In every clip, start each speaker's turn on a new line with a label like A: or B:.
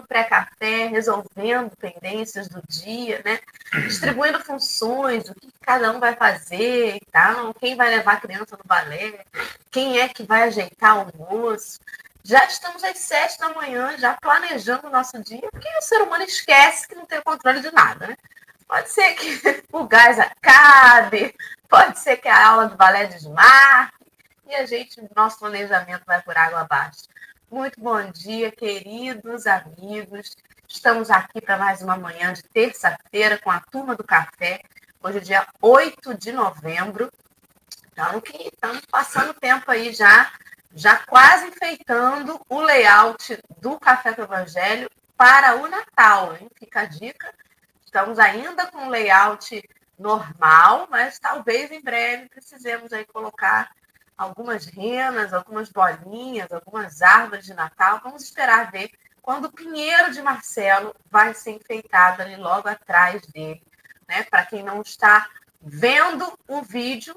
A: no pré-café resolvendo pendências do dia, né? Distribuindo funções, o que cada um vai fazer e tal, quem vai levar a criança no balé, quem é que vai ajeitar o almoço. Já estamos às sete da manhã, já planejando o nosso dia, porque o ser humano esquece que não tem controle de nada, né? Pode ser que o gás acabe, pode ser que a aula de balé desmarque e a gente, nosso planejamento vai por água abaixo. Muito bom dia, queridos amigos. Estamos aqui para mais uma manhã de terça-feira com a turma do café. Hoje é dia 8 de novembro. Então, que estamos passando tempo aí já, já quase enfeitando o layout do Café do Evangelho para o Natal. Hein? Fica a dica Estamos ainda com layout normal, mas talvez em breve precisemos aí colocar algumas renas, algumas bolinhas, algumas árvores de Natal. Vamos esperar ver quando o pinheiro de Marcelo vai ser enfeitado ali logo atrás dele. Né? Para quem não está vendo o vídeo,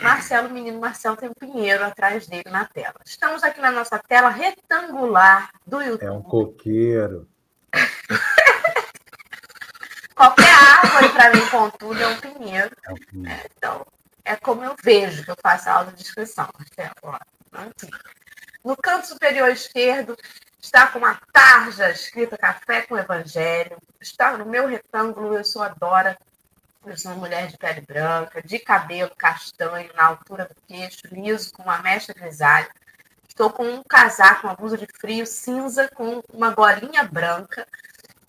A: Marcelo, menino Marcelo, tem um pinheiro atrás dele na tela. Estamos aqui na nossa tela retangular do YouTube.
B: É um coqueiro.
A: Qualquer árvore, para mim, contudo, é um pinheiro. É um pinheiro. Então, é como eu vejo que eu faço a audiodescrição. No canto superior esquerdo está com uma tarja escrita Café com Evangelho. Está no meu retângulo, eu sou a Dora. Eu sou uma mulher de pele branca, de cabelo castanho, na altura do queixo, liso, com uma mecha grisalha. Estou com um casaco, uma blusa de frio cinza, com uma bolinha branca.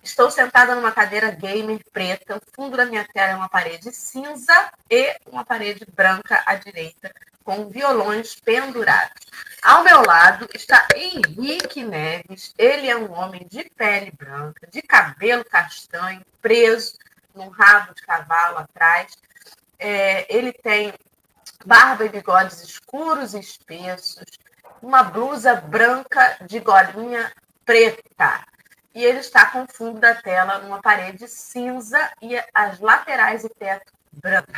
A: Estou sentada numa cadeira gamer preta. O fundo da minha tela é uma parede cinza e uma parede branca à direita, com violões pendurados. Ao meu lado está Henrique Neves. Ele é um homem de pele branca, de cabelo castanho, preso num rabo de cavalo atrás. É, ele tem barba e bigodes escuros e espessos, uma blusa branca de golinha preta e ele está com o fundo da tela numa parede cinza e as laterais e teto branco.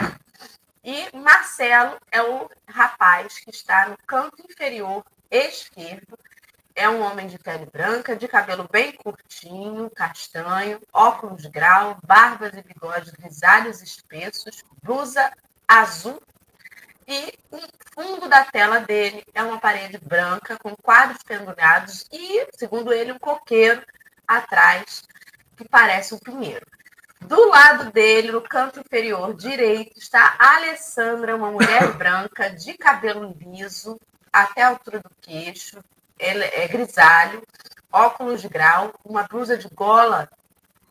A: E Marcelo é o rapaz que está no canto inferior esquerdo. É um homem de pele branca, de cabelo bem curtinho, castanho, óculos grau, barbas e bigodes grisalhos espessos, blusa azul e o fundo da tela dele é uma parede branca com quadros pendurados e, segundo ele, um coqueiro atrás, que parece um pinheiro. Do lado dele, no canto inferior direito, está a Alessandra, uma mulher branca, de cabelo liso, até a altura do queixo, é grisalho, óculos de grau, uma blusa de gola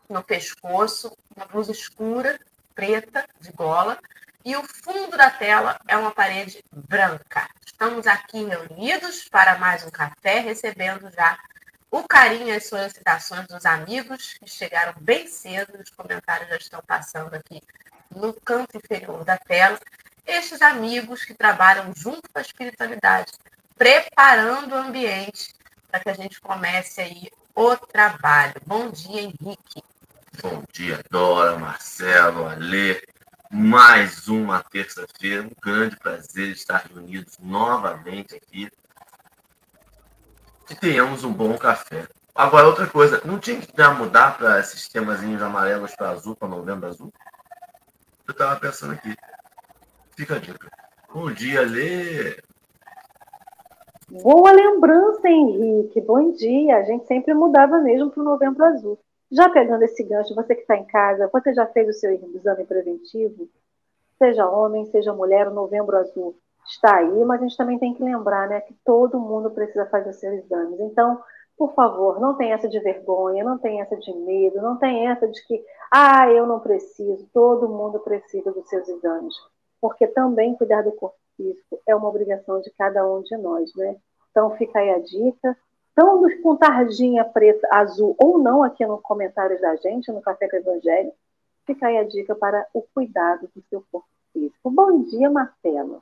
A: no pescoço, uma blusa escura, preta, de gola, e o fundo da tela é uma parede branca. Estamos aqui reunidos para mais um café, recebendo já o carinho e as solicitações dos amigos que chegaram bem cedo, os comentários já estão passando aqui no canto inferior da tela. Estes amigos que trabalham junto com a espiritualidade, preparando o ambiente para que a gente comece aí o trabalho. Bom dia, Henrique.
C: Bom dia, Dora, Marcelo, Alê. Mais uma terça-feira, um grande prazer estar reunidos novamente aqui que tenhamos um bom café. Agora, outra coisa, não tinha que já mudar para esses temazinhos amarelos para azul, para novembro azul? Eu estava pensando aqui. Fica a dica. Bom dia, Lê.
D: Boa lembrança, Henrique. Bom dia. A gente sempre mudava mesmo para o novembro azul. Já pegando esse gancho, você que está em casa, você já fez o seu exame preventivo? Seja homem, seja mulher, o novembro azul está aí, mas a gente também tem que lembrar né, que todo mundo precisa fazer seus exames. Então, por favor, não tem essa de vergonha, não tem essa de medo, não tem essa de que, ah, eu não preciso, todo mundo precisa dos seus exames. Porque também cuidar do corpo físico é uma obrigação de cada um de nós, né? Então fica aí a dica. Então, com tarjinha preta, azul ou não aqui nos comentários da gente, no Café com Evangelho, fica aí a dica para o cuidado do seu corpo físico. Bom dia, Marcelo.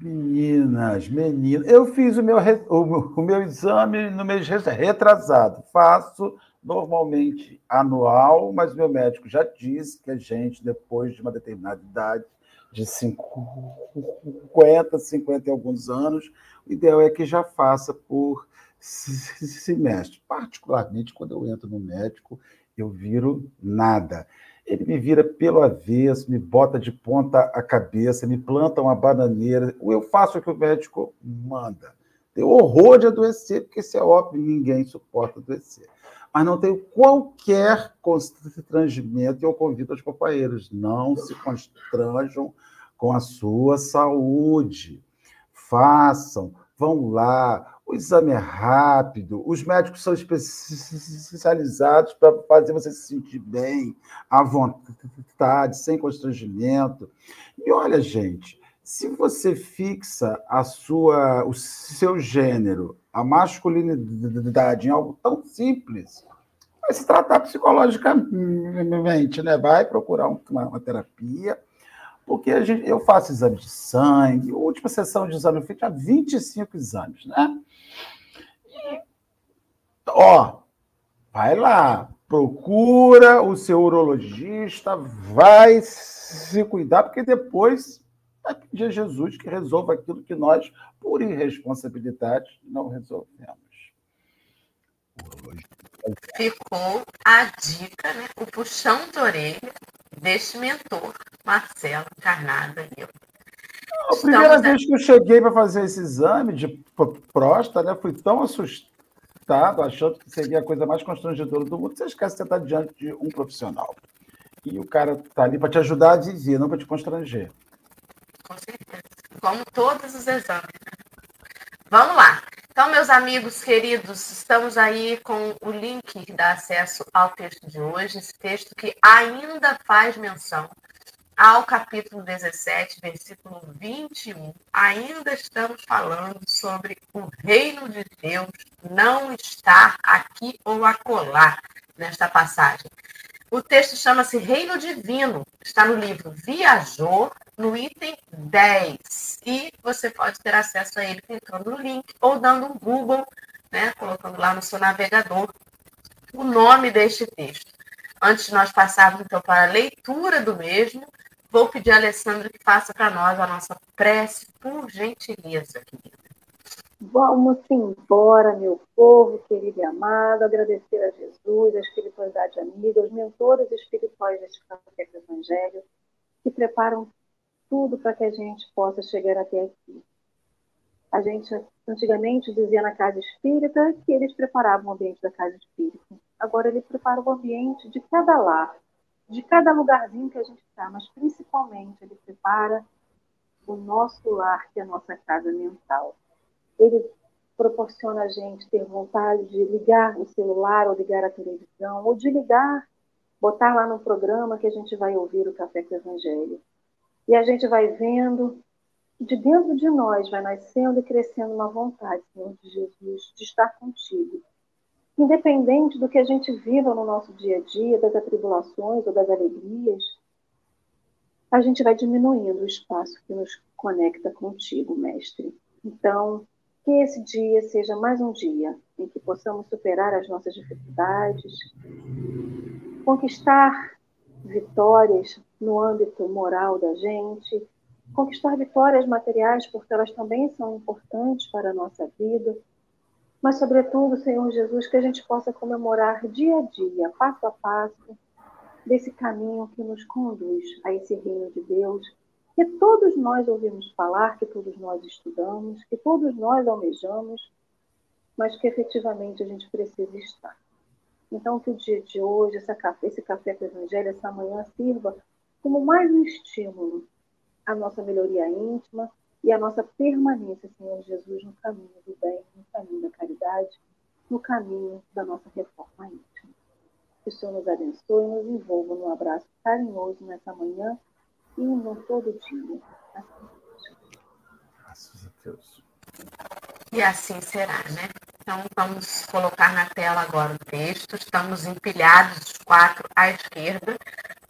B: Meninas, meninas, eu fiz o meu, o, meu exame no mês retrasado. Faço normalmente anual, mas meu médico já disse que a gente, depois de uma determinada idade, de 50, 50 e alguns anos, o ideal é que já faça por semestre. Particularmente, quando eu entro no médico, eu viro nada. Ele me vira pelo avesso, me bota de ponta a cabeça, me planta uma bananeira. Eu faço o que o médico manda. Tenho horror de adoecer, porque isso é óbvio, ninguém suporta adoecer. Mas não tenho qualquer constrangimento e eu convido os companheiros, não se constranjam com a sua saúde. Façam, vão lá, o exame é rápido, os médicos são especializados para fazer você se sentir bem, à vontade, sem constrangimento. E olha, gente, se você fixa a sua, o seu gênero, a masculinidade em algo tão simples, vai se tratar psicologicamente, né? Vai procurar uma, uma terapia porque gente, eu faço exame de sangue, a última sessão de exame eu fiz tinha 25 exames, né? Ó, vai lá, procura o seu urologista, vai se cuidar, porque depois vai pedir a Jesus que resolva aquilo que nós, por irresponsabilidade, não resolvemos.
A: Ficou a dica, né? o puxão de orelha deste mentor, Marcelo Carnada e eu.
B: A primeira vez que eu cheguei para fazer esse exame de próstata, né, fui tão assustado, achando que seria a coisa mais constrangedora do mundo. Você esquece que você está diante de um profissional. E o cara está ali para te ajudar a dizer, não para te constranger.
A: Com certeza. Como todos os exames. Né? Vamos lá. Então, meus amigos queridos, estamos aí com o link que dá acesso ao texto de hoje, esse texto que ainda faz menção ao capítulo 17, versículo 21. Ainda estamos falando sobre o reino de Deus não estar aqui ou acolá nesta passagem. O texto chama-se Reino Divino, está no livro Viajor, no item 10. E você pode ter acesso a ele clicando no link ou dando um Google, né, colocando lá no seu navegador o nome deste texto. Antes de nós passarmos então para a leitura do mesmo, vou pedir a Alessandra que faça para nós a nossa prece, por gentileza, querida.
D: Vamos embora, meu povo querido e amado, agradecer a Jesus, a espiritualidade amiga, os mentores espirituais deste café Evangelho, que preparam tudo para que a gente possa chegar até aqui. A gente antigamente dizia na casa espírita que eles preparavam o ambiente da casa espírita. Agora ele prepara o ambiente de cada lar, de cada lugarzinho que a gente está, mas principalmente ele prepara o nosso lar, que é a nossa casa mental. Ele proporciona a gente ter vontade de ligar o celular ou ligar a televisão, ou de ligar, botar lá no programa que a gente vai ouvir o Café com o Evangelho. E a gente vai vendo, de dentro de nós vai nascendo e crescendo uma vontade, Senhor de Jesus, de estar contigo. Independente do que a gente viva no nosso dia a dia, das atribulações ou das alegrias, a gente vai diminuindo o espaço que nos conecta contigo, Mestre. Então, que esse dia seja mais um dia em que possamos superar as nossas dificuldades, conquistar vitórias no âmbito moral da gente, conquistar vitórias materiais, porque elas também são importantes para a nossa vida, mas, sobretudo, Senhor Jesus, que a gente possa comemorar dia a dia, passo a passo, desse caminho que nos conduz a esse reino de Deus, que todos nós ouvimos falar, que todos nós estudamos, que todos nós almejamos, mas que efetivamente a gente precisa estar. Então, que o dia de hoje, café, esse café com o Evangelho, essa manhã, sirva como mais um estímulo à nossa melhoria íntima e à nossa permanência, Senhor Jesus, no caminho do bem, no caminho da caridade, no caminho da nossa reforma íntima. Que o Senhor nos abençoe e nos envolva num abraço carinhoso nessa manhã e no todo dia. Assim
B: Graças a Deus.
A: E assim será, né? Então, vamos colocar na tela agora o texto. Estamos empilhados, os quatro à esquerda.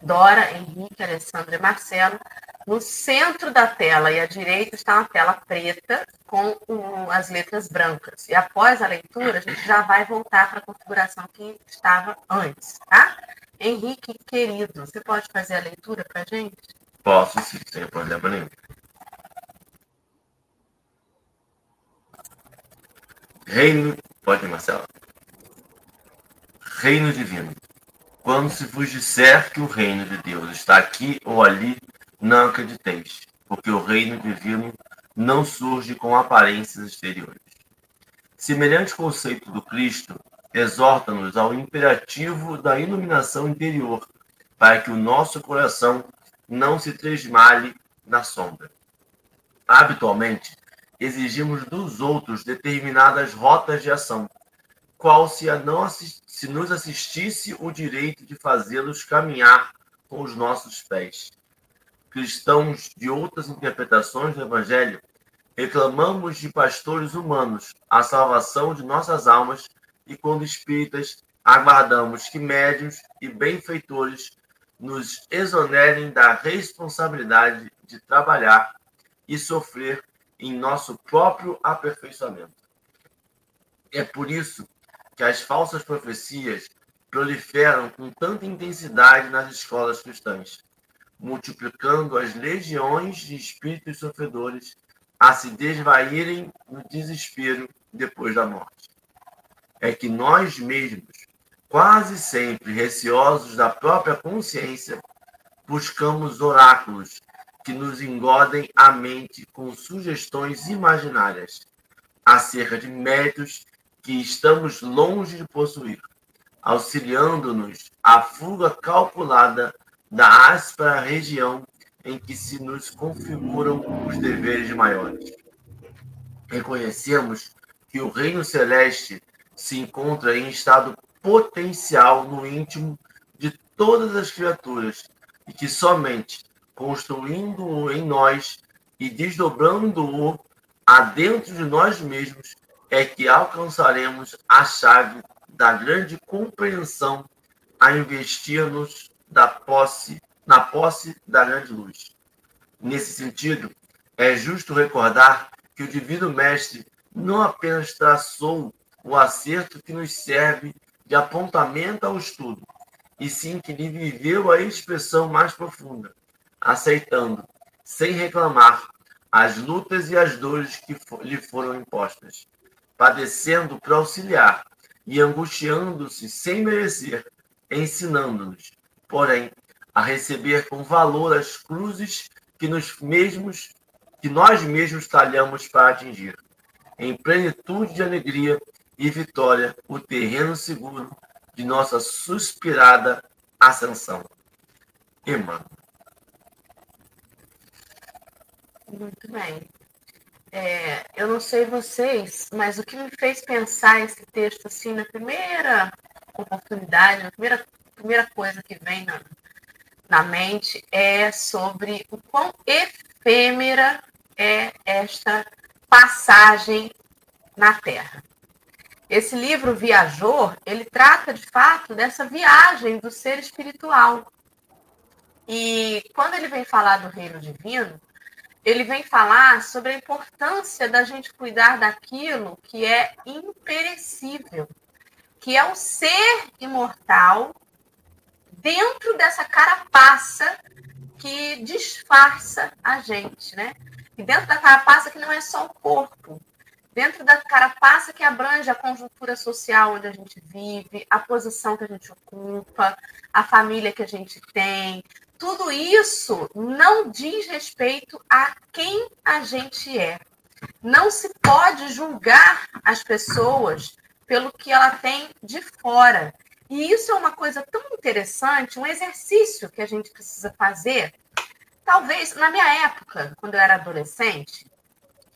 A: Dora, Henrique, Alessandro e Marcelo. No centro da tela e à direita está uma tela preta com o, as letras brancas. E após a leitura, a gente já vai voltar para a configuração que estava antes, tá? Henrique, querido, você pode fazer a leitura para a gente?
C: Posso sim, sem problema nenhum. Reino. Pode, Marcelo. Reino divino. Quando se vos disser que o reino de Deus está aqui ou ali, não acrediteis, porque o reino divino não surge com aparências exteriores. Semelhante conceito do Cristo exorta-nos ao imperativo da iluminação interior, para que o nosso coração não se tresmale na sombra. Habitualmente, exigimos dos outros determinadas rotas de ação, qual se, a não se nos assistisse o direito de fazê-los caminhar com os nossos pés. Cristãos de outras interpretações do Evangelho, reclamamos de pastores humanos a salvação de nossas almas e, quando espíritas, aguardamos que médios e benfeitores nos exonerem da responsabilidade de trabalhar e sofrer em nosso próprio aperfeiçoamento. É por isso que as falsas profecias proliferam com tanta intensidade nas escolas cristãs, multiplicando as legiões de espíritos sofredores a se desvaírem no desespero depois da morte. É que nós mesmos, quase sempre receosos da própria consciência, buscamos oráculos que nos engodem a mente com sugestões imaginárias acerca de méritos que estamos longe de possuir, auxiliando-nos à fuga calculada da áspera região em que se nos configuram os deveres maiores. Reconhecemos que o reino celeste se encontra em estado potencial no íntimo de todas as criaturas e que somente construindo-o em nós e desdobrando-o adentro de nós mesmos é que alcançaremos a chave da grande compreensão a investir-nos da posse, na posse da grande luz. Nesse sentido, é justo recordar que o Divino Mestre não apenas traçou o acerto que nos serve de apontamento ao estudo, e sim que lhe viveu a expressão mais profunda, aceitando, sem reclamar, as lutas e as dores que lhe foram impostas padecendo para auxiliar e angustiando-se sem merecer, ensinando-nos, porém, a receber com valor as cruzes que nos mesmos que nós mesmos talhamos para atingir, em plenitude de alegria e vitória, o terreno seguro de nossa suspirada ascensão. Emmanuel.
A: Muito bem. É, eu não sei vocês, mas o que me fez pensar esse texto assim na primeira oportunidade, na primeira, primeira coisa que vem na, na mente é sobre o quão efêmera é esta passagem na Terra. Esse livro Viajor, ele trata de fato dessa viagem do ser espiritual. E quando ele vem falar do reino divino, ele vem falar sobre a importância da gente cuidar daquilo que é imperecível, que é o ser imortal dentro dessa carapaça que disfarça a gente, né? E dentro da carapaça que não é só o corpo, dentro da carapaça que abrange a conjuntura social onde a gente vive, a posição que a gente ocupa, a família que a gente tem, tudo isso não diz respeito a quem a gente é. Não se pode julgar as pessoas pelo que ela tem de fora. E isso é uma coisa tão interessante, um exercício que a gente precisa fazer. Talvez, na minha época, quando eu era adolescente,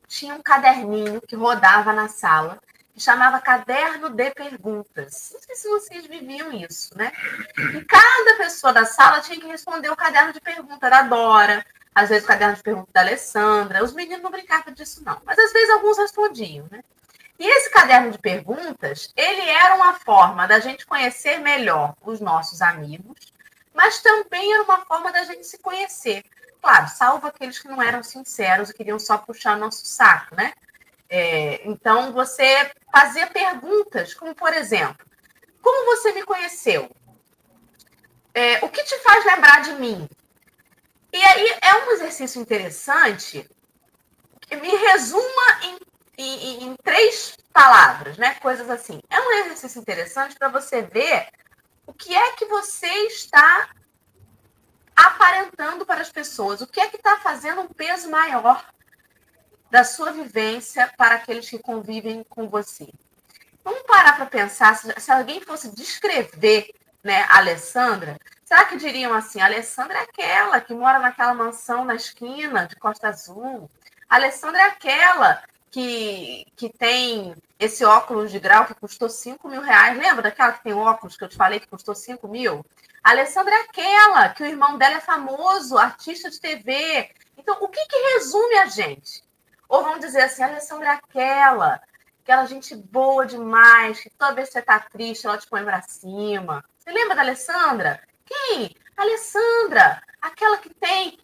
A: tinha um caderninho que rodava na sala que chamava Caderno de Perguntas. Não sei se vocês viviam isso, né? E cada pessoa da sala tinha que responder o caderno de pergunta da Dora, às vezes o caderno de pergunta da Alessandra. Os meninos não brincavam disso, não. Mas às vezes alguns respondiam, né? E esse caderno de perguntas, ele era uma forma da gente conhecer melhor os nossos amigos, mas também era uma forma da gente se conhecer. Claro, salvo aqueles que não eram sinceros e queriam só puxar nosso saco, né? É, então, você fazia perguntas, como por exemplo, como você me conheceu? É, o que te faz lembrar de mim? E aí é um exercício interessante que me resuma em, em, três palavras, né? Coisas assim. É um exercício interessante para você ver o que é que você está aparentando para as pessoas, o que é que está fazendo um peso maior da sua vivência para aqueles que convivem com você. Vamos parar para pensar, se, se, alguém fosse descrever né, a Alessandra, será que diriam assim, a Alessandra é aquela que mora naquela mansão na esquina de Costa Azul, a Alessandra é aquela que, que tem esse óculos de grau que custou 5 mil reais. Lembra daquela que tem óculos que eu te falei que custou 5 mil? A Alessandra é aquela que o irmão dela é famoso, artista de TV. Então, o que, que resume a gente? Ou vamos dizer assim, a Alessandra é aquela, aquela gente boa demais, que toda vez que você tá triste, ela te põe pra cima. Você lembra da Alessandra? Quem? A Alessandra, aquela que tem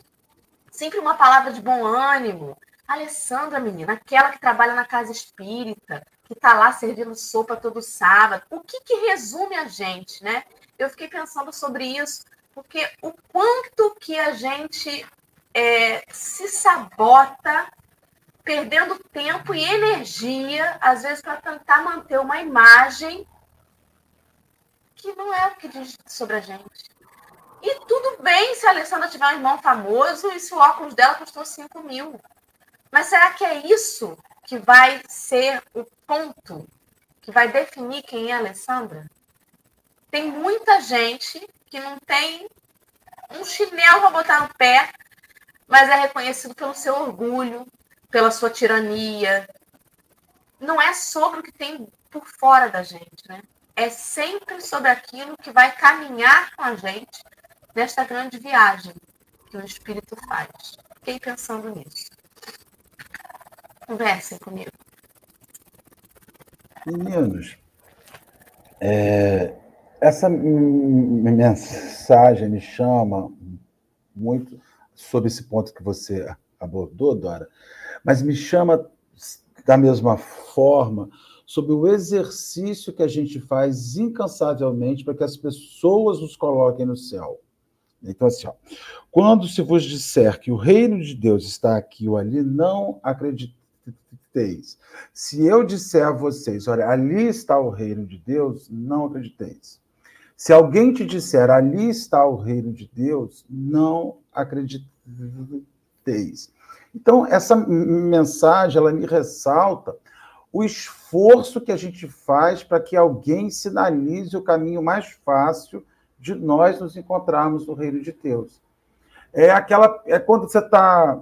A: sempre uma palavra de bom ânimo, Alessandra, menina, aquela que trabalha na casa espírita, que está lá servindo sopa todo sábado. O que, que resume a gente, né? Eu fiquei pensando sobre isso, porque o quanto que a gente é, se sabota, perdendo tempo e energia, às vezes, para tentar manter uma imagem que não é o que diz sobre a gente. E tudo bem se a Alessandra tiver um irmão famoso e se o óculos dela custou 5 mil. Mas será que é isso que vai ser o ponto que vai definir quem é a Alessandra? Tem muita gente que não tem um chinelo para botar no pé, mas é reconhecido pelo seu orgulho, pela sua tirania. Não é sobre o que tem por fora da gente, né? É sempre sobre aquilo que vai caminhar com a gente nesta grande viagem que o espírito faz. Fiquei pensando nisso. Conversem comigo.
B: Meninos, é, essa mensagem me chama muito sobre esse ponto que você abordou, Dora, mas me chama da mesma forma sobre o exercício que a gente faz incansavelmente para que as pessoas nos coloquem no céu. Então, assim, ó, quando se vos disser que o reino de Deus está aqui ou ali, não acredite acrediteis. Se eu disser a vocês, olha, ali está o reino de Deus, não acrediteis. Se alguém te disser, ali está o reino de Deus, não acrediteis. Então, essa mensagem, ela me ressalta o esforço que a gente faz para que alguém sinalize o caminho mais fácil de nós nos encontrarmos no reino de Deus. É aquela, é quando você está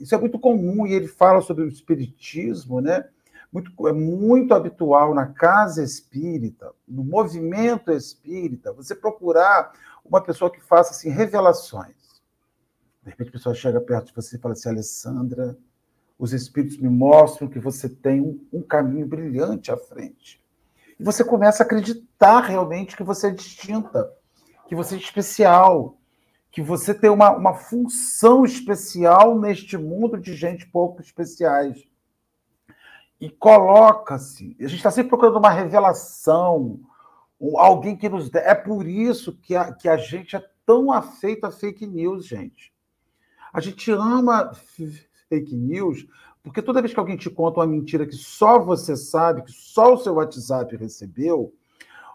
B: isso é muito comum e ele fala sobre o espiritismo, né? Muito, é muito habitual na casa espírita, no movimento espírita, você procurar uma pessoa que faça assim, revelações. De repente a pessoa chega perto de você e fala assim, Alessandra, os espíritos me mostram que você tem um, um caminho brilhante à frente. E você começa a acreditar realmente que você é distinta, que você é especial, que você tem uma, uma função especial neste mundo de gente pouco especiais. E coloca-se. A gente está sempre procurando uma revelação, alguém que nos. É por isso que a, que a gente é tão afeito a fake news, gente. A gente ama fake news porque toda vez que alguém te conta uma mentira que só você sabe, que só o seu WhatsApp recebeu,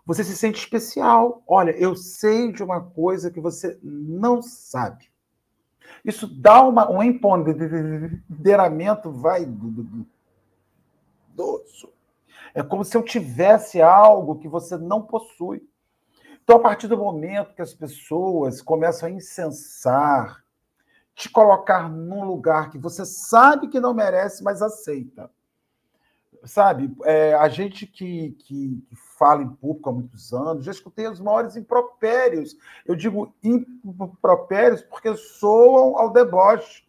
B: você se sente especial. Olha, eu sei de uma coisa que você não sabe. Isso dá uma, um empoderamento, vai, do, doce. É como se eu tivesse algo que você não possui. Então, a partir do momento que as pessoas começam a incensar, te colocar num lugar que você sabe que não merece, mas aceita sabe, é, a gente que, que, que, fala em público há muitos anos, já escutei os maiores impropérios. Eu digo impropérios porque soam ao deboche.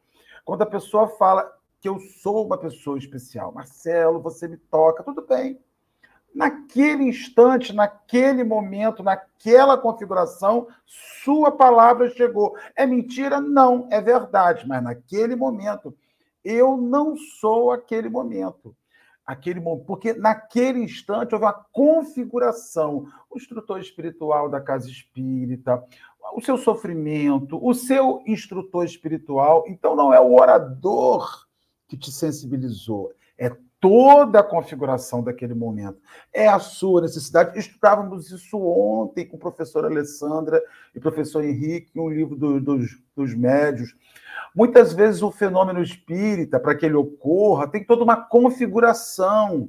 B: Quando a pessoa fala que eu sou uma pessoa especial, Marcelo, você me toca, tudo bem. Naquele instante, naquele momento, naquela configuração, sua palavra chegou. É mentira? Não, é verdade, mas naquele momento, eu não sou aquele momento aquele porque naquele instante houve uma configuração. O instrutor espiritual da casa espírita, o seu sofrimento, o seu instrutor espiritual. Então, não é o orador que te sensibilizou, é toda a configuração daquele momento. É a sua necessidade. Estudávamos isso ontem com o professor Alessandra e o professor Henrique, um livro do, dos, dos médios. Muitas vezes o fenômeno espírita, para que ele ocorra, tem toda uma configuração.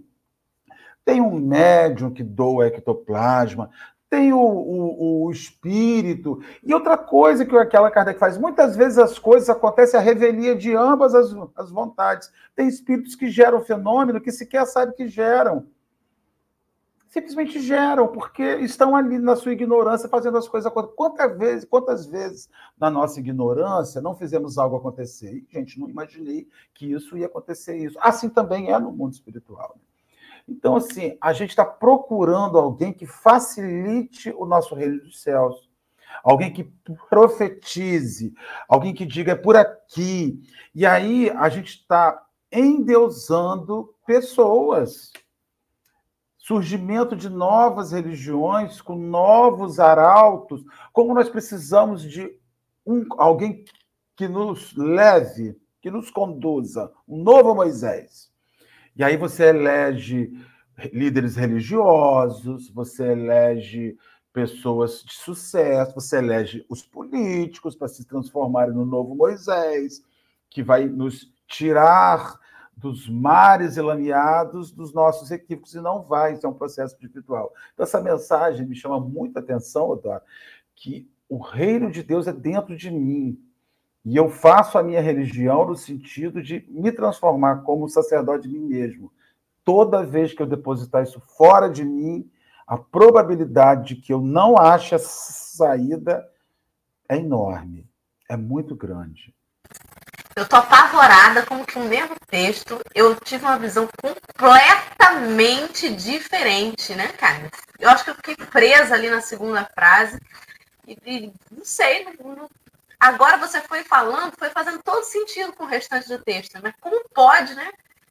B: Tem um médium que doa ectoplasma, tem o, o, o, espírito. E outra coisa que aquela Kardec faz, muitas vezes as coisas acontecem a revelia de ambas as, as vontades. Tem espíritos que geram fenômeno que sequer sabe que geram. Simplesmente geram, porque estão ali na sua ignorância fazendo as coisas acontecer. Quantas vezes, quantas vezes na nossa ignorância não fizemos algo acontecer? E, gente, não imaginei que isso ia acontecer isso. Assim também é no mundo espiritual. Né? Então, assim, a gente está procurando alguém que facilite o nosso reino dos céus. Alguém que profetize, alguém que diga é por aqui. E aí a gente está endeusando pessoas. Surgimento de novas religiões com novos arautos. Como nós precisamos de um, alguém que nos leve, que nos conduza, um novo Moisés. E aí você elege líderes religiosos, você elege pessoas de sucesso, você elege os políticos para se transformarem no novo Moisés, que vai nos tirar dos mares elameados dos nossos equívocos, e não vai, isso é um processo espiritual. Então, essa mensagem me chama muita atenção, Odora, que o reino de Deus é dentro de mim. E eu faço a minha religião no sentido de me transformar como sacerdote de mim mesmo. Toda vez que eu depositar isso fora de mim, a probabilidade de que eu não ache a saída é enorme, é muito grande.
A: Eu tô apavorada como que o mesmo texto eu tive uma visão completamente diferente, né, cara? Eu acho que eu fiquei presa ali na segunda frase e, e não sei, não, não Agora você foi falando, foi fazendo todo sentido com o restante do texto, mas como pode, né?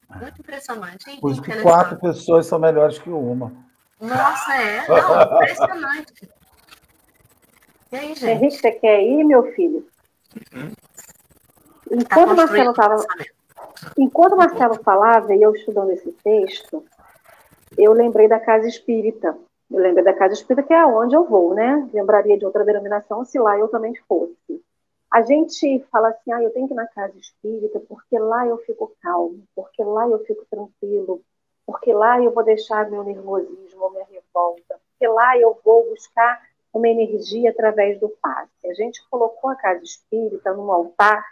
A: Muito impressionante.
B: Por isso que quatro pessoas são melhores que uma.
A: Nossa, é. Não, impressionante.
D: E aí, gente? Henrique, você quer ir, meu filho? Uhum. Enquanto tá Marcelo estava. Enquanto Marcelo falava e eu estudando esse texto, eu lembrei da casa espírita. Eu lembrei da casa espírita, que é aonde eu vou, né? Lembraria de outra denominação se lá eu também fosse. A gente fala assim, ah, eu tenho que ir na casa espírita porque lá eu fico calmo, porque lá eu fico tranquilo, porque lá eu vou deixar meu nervosismo, minha revolta, porque lá eu vou buscar uma energia através do passe. A gente colocou a casa espírita no altar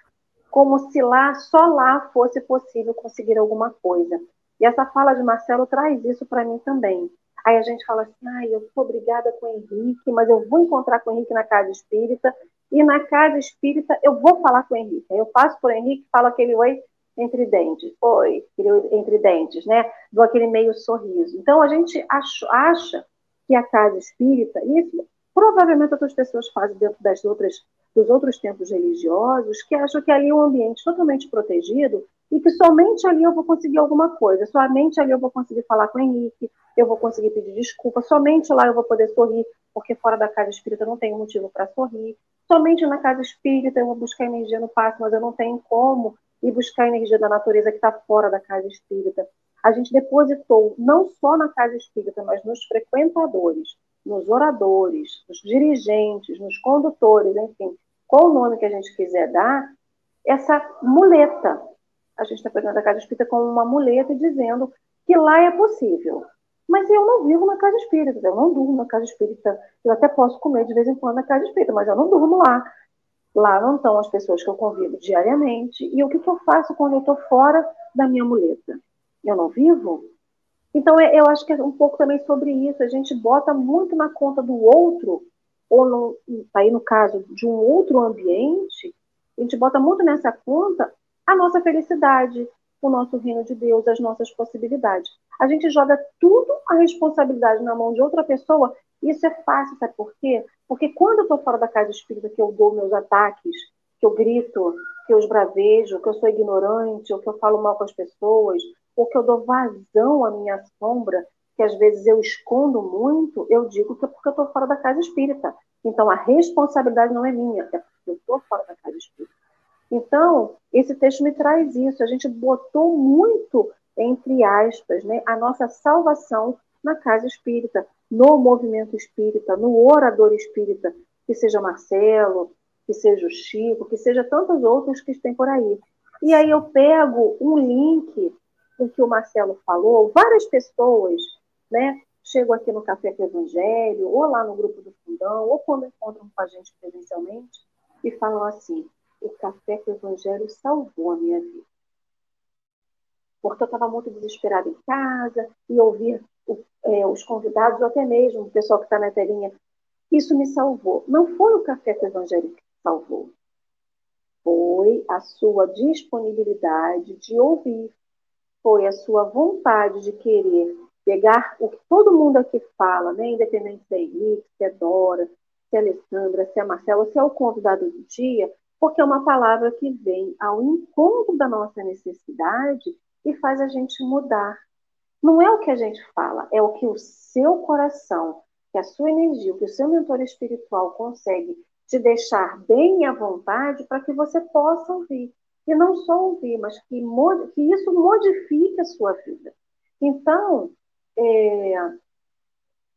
D: como se lá, só lá fosse possível conseguir alguma coisa. E essa fala de Marcelo traz isso para mim também. Aí a gente fala assim, ah, eu sou obrigada com o Henrique, mas eu vou encontrar com o Henrique na casa espírita, e na casa espírita eu vou falar com o Henrique. Eu passo por Henrique, falo aquele oi entre dentes, oi, entre dentes, né? Do aquele meio sorriso. Então a gente acha, que a casa espírita, isso provavelmente outras pessoas fazem dentro das outras, dos outros tempos religiosos, que acham que ali é um ambiente totalmente protegido e que somente ali eu vou conseguir alguma coisa, somente ali eu vou conseguir falar com o Henrique, eu vou conseguir pedir desculpa, somente lá eu vou poder sorrir, porque fora da casa espírita não tenho motivo para sorrir, somente na casa espírita eu vou buscar energia no passo, mas eu não tenho como ir buscar energia da natureza que está fora da casa espírita. A gente depositou não só na casa espírita, mas nos frequentadores, nos oradores, nos dirigentes, nos condutores, enfim, qual o nome que a gente quiser dar, essa muleta a gente está pegando a casa espírita como uma muleta e dizendo que lá é possível. Mas eu não vivo na casa espírita, eu não durmo na casa espírita. Eu até posso comer de vez em quando na casa espírita, mas eu não durmo lá. Lá não estão as pessoas que eu convivo diariamente. E o que, que eu faço quando eu estou fora da minha muleta? Eu não vivo? Então, é, eu acho que é um pouco também sobre isso. A gente bota muito na conta do outro, ou no, aí no caso de um outro ambiente, a gente bota muito nessa conta a nossa felicidade, o nosso reino de Deus, as nossas possibilidades. A gente joga tudo a responsabilidade na mão de outra pessoa. Isso é fácil, sabe por quê? Porque quando eu estou fora da casa espírita, que eu dou meus ataques, que eu grito, que eu esbravejo, que eu sou ignorante, ou que eu falo mal com as pessoas, ou que eu dou vazão à minha sombra, que às vezes eu escondo muito, eu digo que é porque eu estou fora da casa espírita. Então, a responsabilidade não é minha, é porque eu estou fora da casa espírita. Então, esse texto me traz isso. A gente botou muito, entre aspas, né, a nossa salvação na casa espírita, no movimento espírita, no orador espírita, que seja Marcelo, que seja o Chico, que seja tantos outros que estão por aí. E aí eu pego um link com que o Marcelo falou, várias pessoas, né, chegam aqui no Café com Evangelho, ou lá no grupo do Fundão, ou quando encontram com a gente presencialmente, e falam assim: o Café com o Evangelho salvou a minha vida. Porque eu estava muito desesperada em casa, e ouvir é, os convidados, ou até mesmo o pessoal que está na telinha, isso me salvou. Não foi o Café com o Evangelho que salvou. Foi a sua disponibilidade de ouvir, foi a sua vontade de querer pegar o que todo mundo aqui fala, né? independente se é Henrique, se é Dora, se é Alessandra, se é Marcela, se é o convidado do dia, porque é uma palavra que vem ao encontro da nossa necessidade e faz a gente mudar. Não é o que a gente fala, é o que o seu coração, que a sua energia, que o seu mentor espiritual consegue te deixar bem à vontade para que você possa ouvir. E não só ouvir, mas que, que isso modifique a sua vida. Então, é,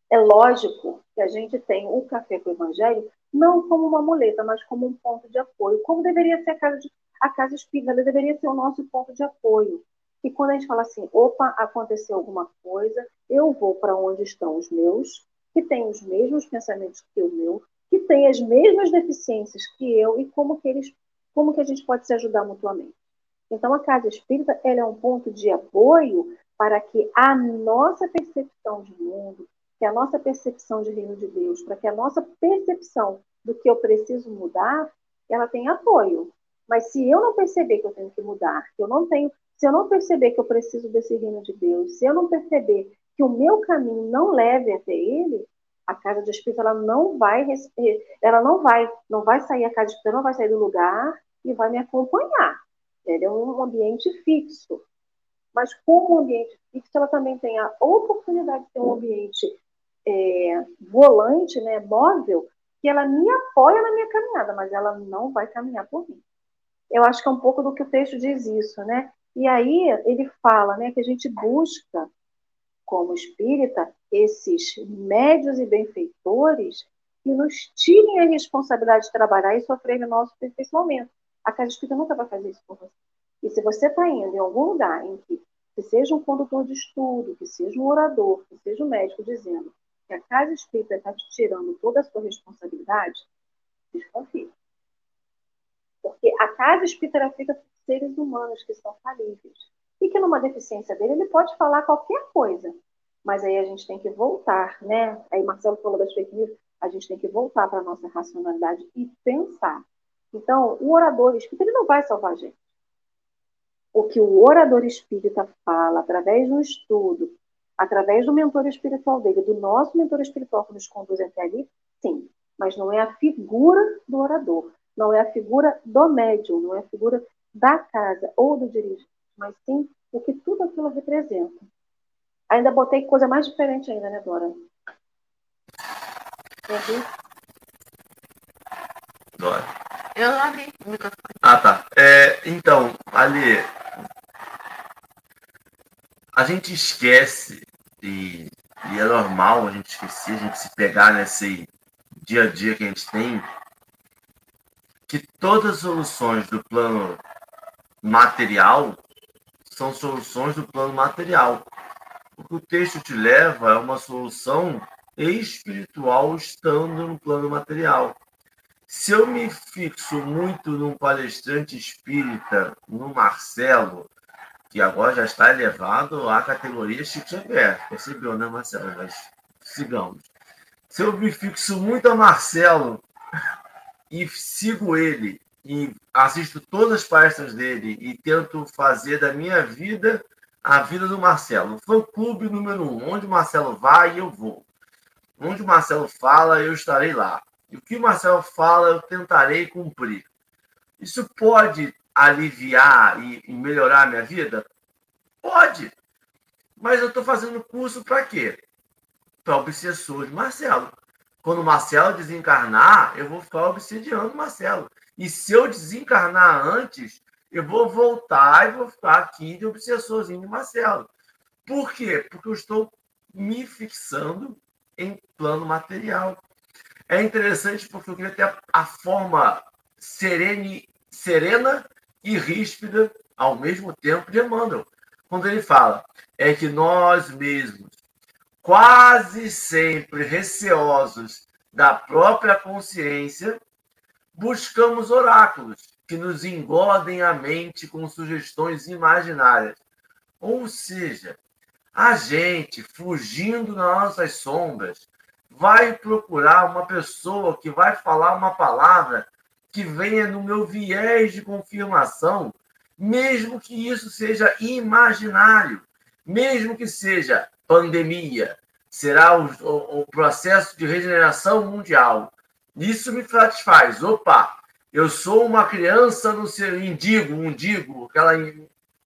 D: é lógico que a gente tem o café com o evangelho não como uma muleta, mas como um ponto de apoio, como deveria ser a casa, de, a casa espírita, deveria ser o nosso ponto de apoio. E quando a gente fala assim, opa, aconteceu alguma coisa, eu vou para onde estão os meus, que têm os mesmos pensamentos que o meu, que têm as mesmas deficiências que eu, e como que eles, como que a gente pode se ajudar mutuamente. Então, a casa espírita ela é um ponto de apoio para que a nossa percepção de mundo, que a nossa percepção de reino de Deus, para que a nossa percepção do que eu preciso mudar, ela tenha apoio. Mas se eu não perceber que eu tenho que mudar, que eu não tenho, se eu não perceber que eu preciso desse reino de Deus, se eu não perceber que o meu caminho não leve até ele, a casa de espírito ela não vai ela não vai não vai sair a casa de espírito não vai sair do lugar e vai me acompanhar. Ele é um ambiente fixo. Mas como ambiente fixo, ela também tem a oportunidade de ter um ambiente é, volante, né, móvel, que ela me apoia na minha caminhada, mas ela não vai caminhar por mim. Eu acho que é um pouco do que o texto diz isso, né? E aí ele fala, né, que a gente busca como espírita esses médios e benfeitores que nos tirem a responsabilidade de trabalhar e sofrer o nosso aperfeiçoamento. A casa espírita nunca vai fazer isso por você. E se você está indo em algum lugar em que, que seja um condutor de estudo, que seja um orador, que seja um médico dizendo que a casa espírita está te tirando toda a sua responsabilidade, desconfie. Porque a casa espírita era feita por seres humanos que são falíveis. E que numa deficiência dele, ele pode falar qualquer coisa. Mas aí a gente tem que voltar, né? Aí Marcelo falou das fake news, a gente tem que voltar para a nossa racionalidade e pensar. Então, o orador espírita, ele não vai salvar a gente o que o orador espírita fala através do estudo, através do mentor espiritual dele, do nosso mentor espiritual que nos conduz até ali, sim, mas não é a figura do orador, não é a figura do médium, não é a figura da casa ou do dirigente, mas sim o que tudo aquilo representa. Ainda botei coisa mais diferente ainda, né, Dora?
C: Dora.
A: Eu não abri o microfone.
C: Ah, tá. É, então, Ali, a gente esquece, e, e, é normal a gente esquecer, a gente se pegar nesse dia a dia que a gente tem, que todas as soluções do plano material são soluções do plano material. O que o texto te leva é uma solução espiritual estando no plano material. Se eu me fixo muito num palestrante espírita, no Marcelo, que agora já está elevado à categoria Chico Xavier. Percebeu, né, Marcelo? Mas sigamos. Se eu me fixo muito a Marcelo e sigo ele e assisto todas as palestras dele e tento fazer da minha vida a vida do Marcelo. Fã clube número um. Onde o Marcelo vai, eu vou. Onde o Marcelo fala, eu estarei lá. E o que o Marcelo fala, eu tentarei cumprir. Isso pode aliviar e, e melhorar a minha vida? Pode. Mas eu estou fazendo curso para quê? Para obsessor de Marcelo. quando o Marcelo desencarnar, eu vou ficar obsidiando o Marcelo. E se eu desencarnar antes, eu vou voltar e vou ficar aqui de obsessorzinho de Marcelo. Por quê? Porque eu estou me fixando em plano material. É interessante porque eu queria ter a, a forma serene, serena e ríspida ao mesmo tempo de Emmanuel. Quando ele fala, é que nós mesmos, quase sempre receosos da própria consciência, buscamos oráculos que nos engodem a mente com sugestões imaginárias. Ou seja, a gente, fugindo nas nossas sombras, vai procurar uma pessoa que vai falar uma palavra que venha no meu viés de confirmação, mesmo que isso seja imaginário, mesmo que seja pandemia, será o, o, o processo de regeneração mundial. Isso me satisfaz. Opa, eu sou uma criança no seu indigo, um digo, aquela.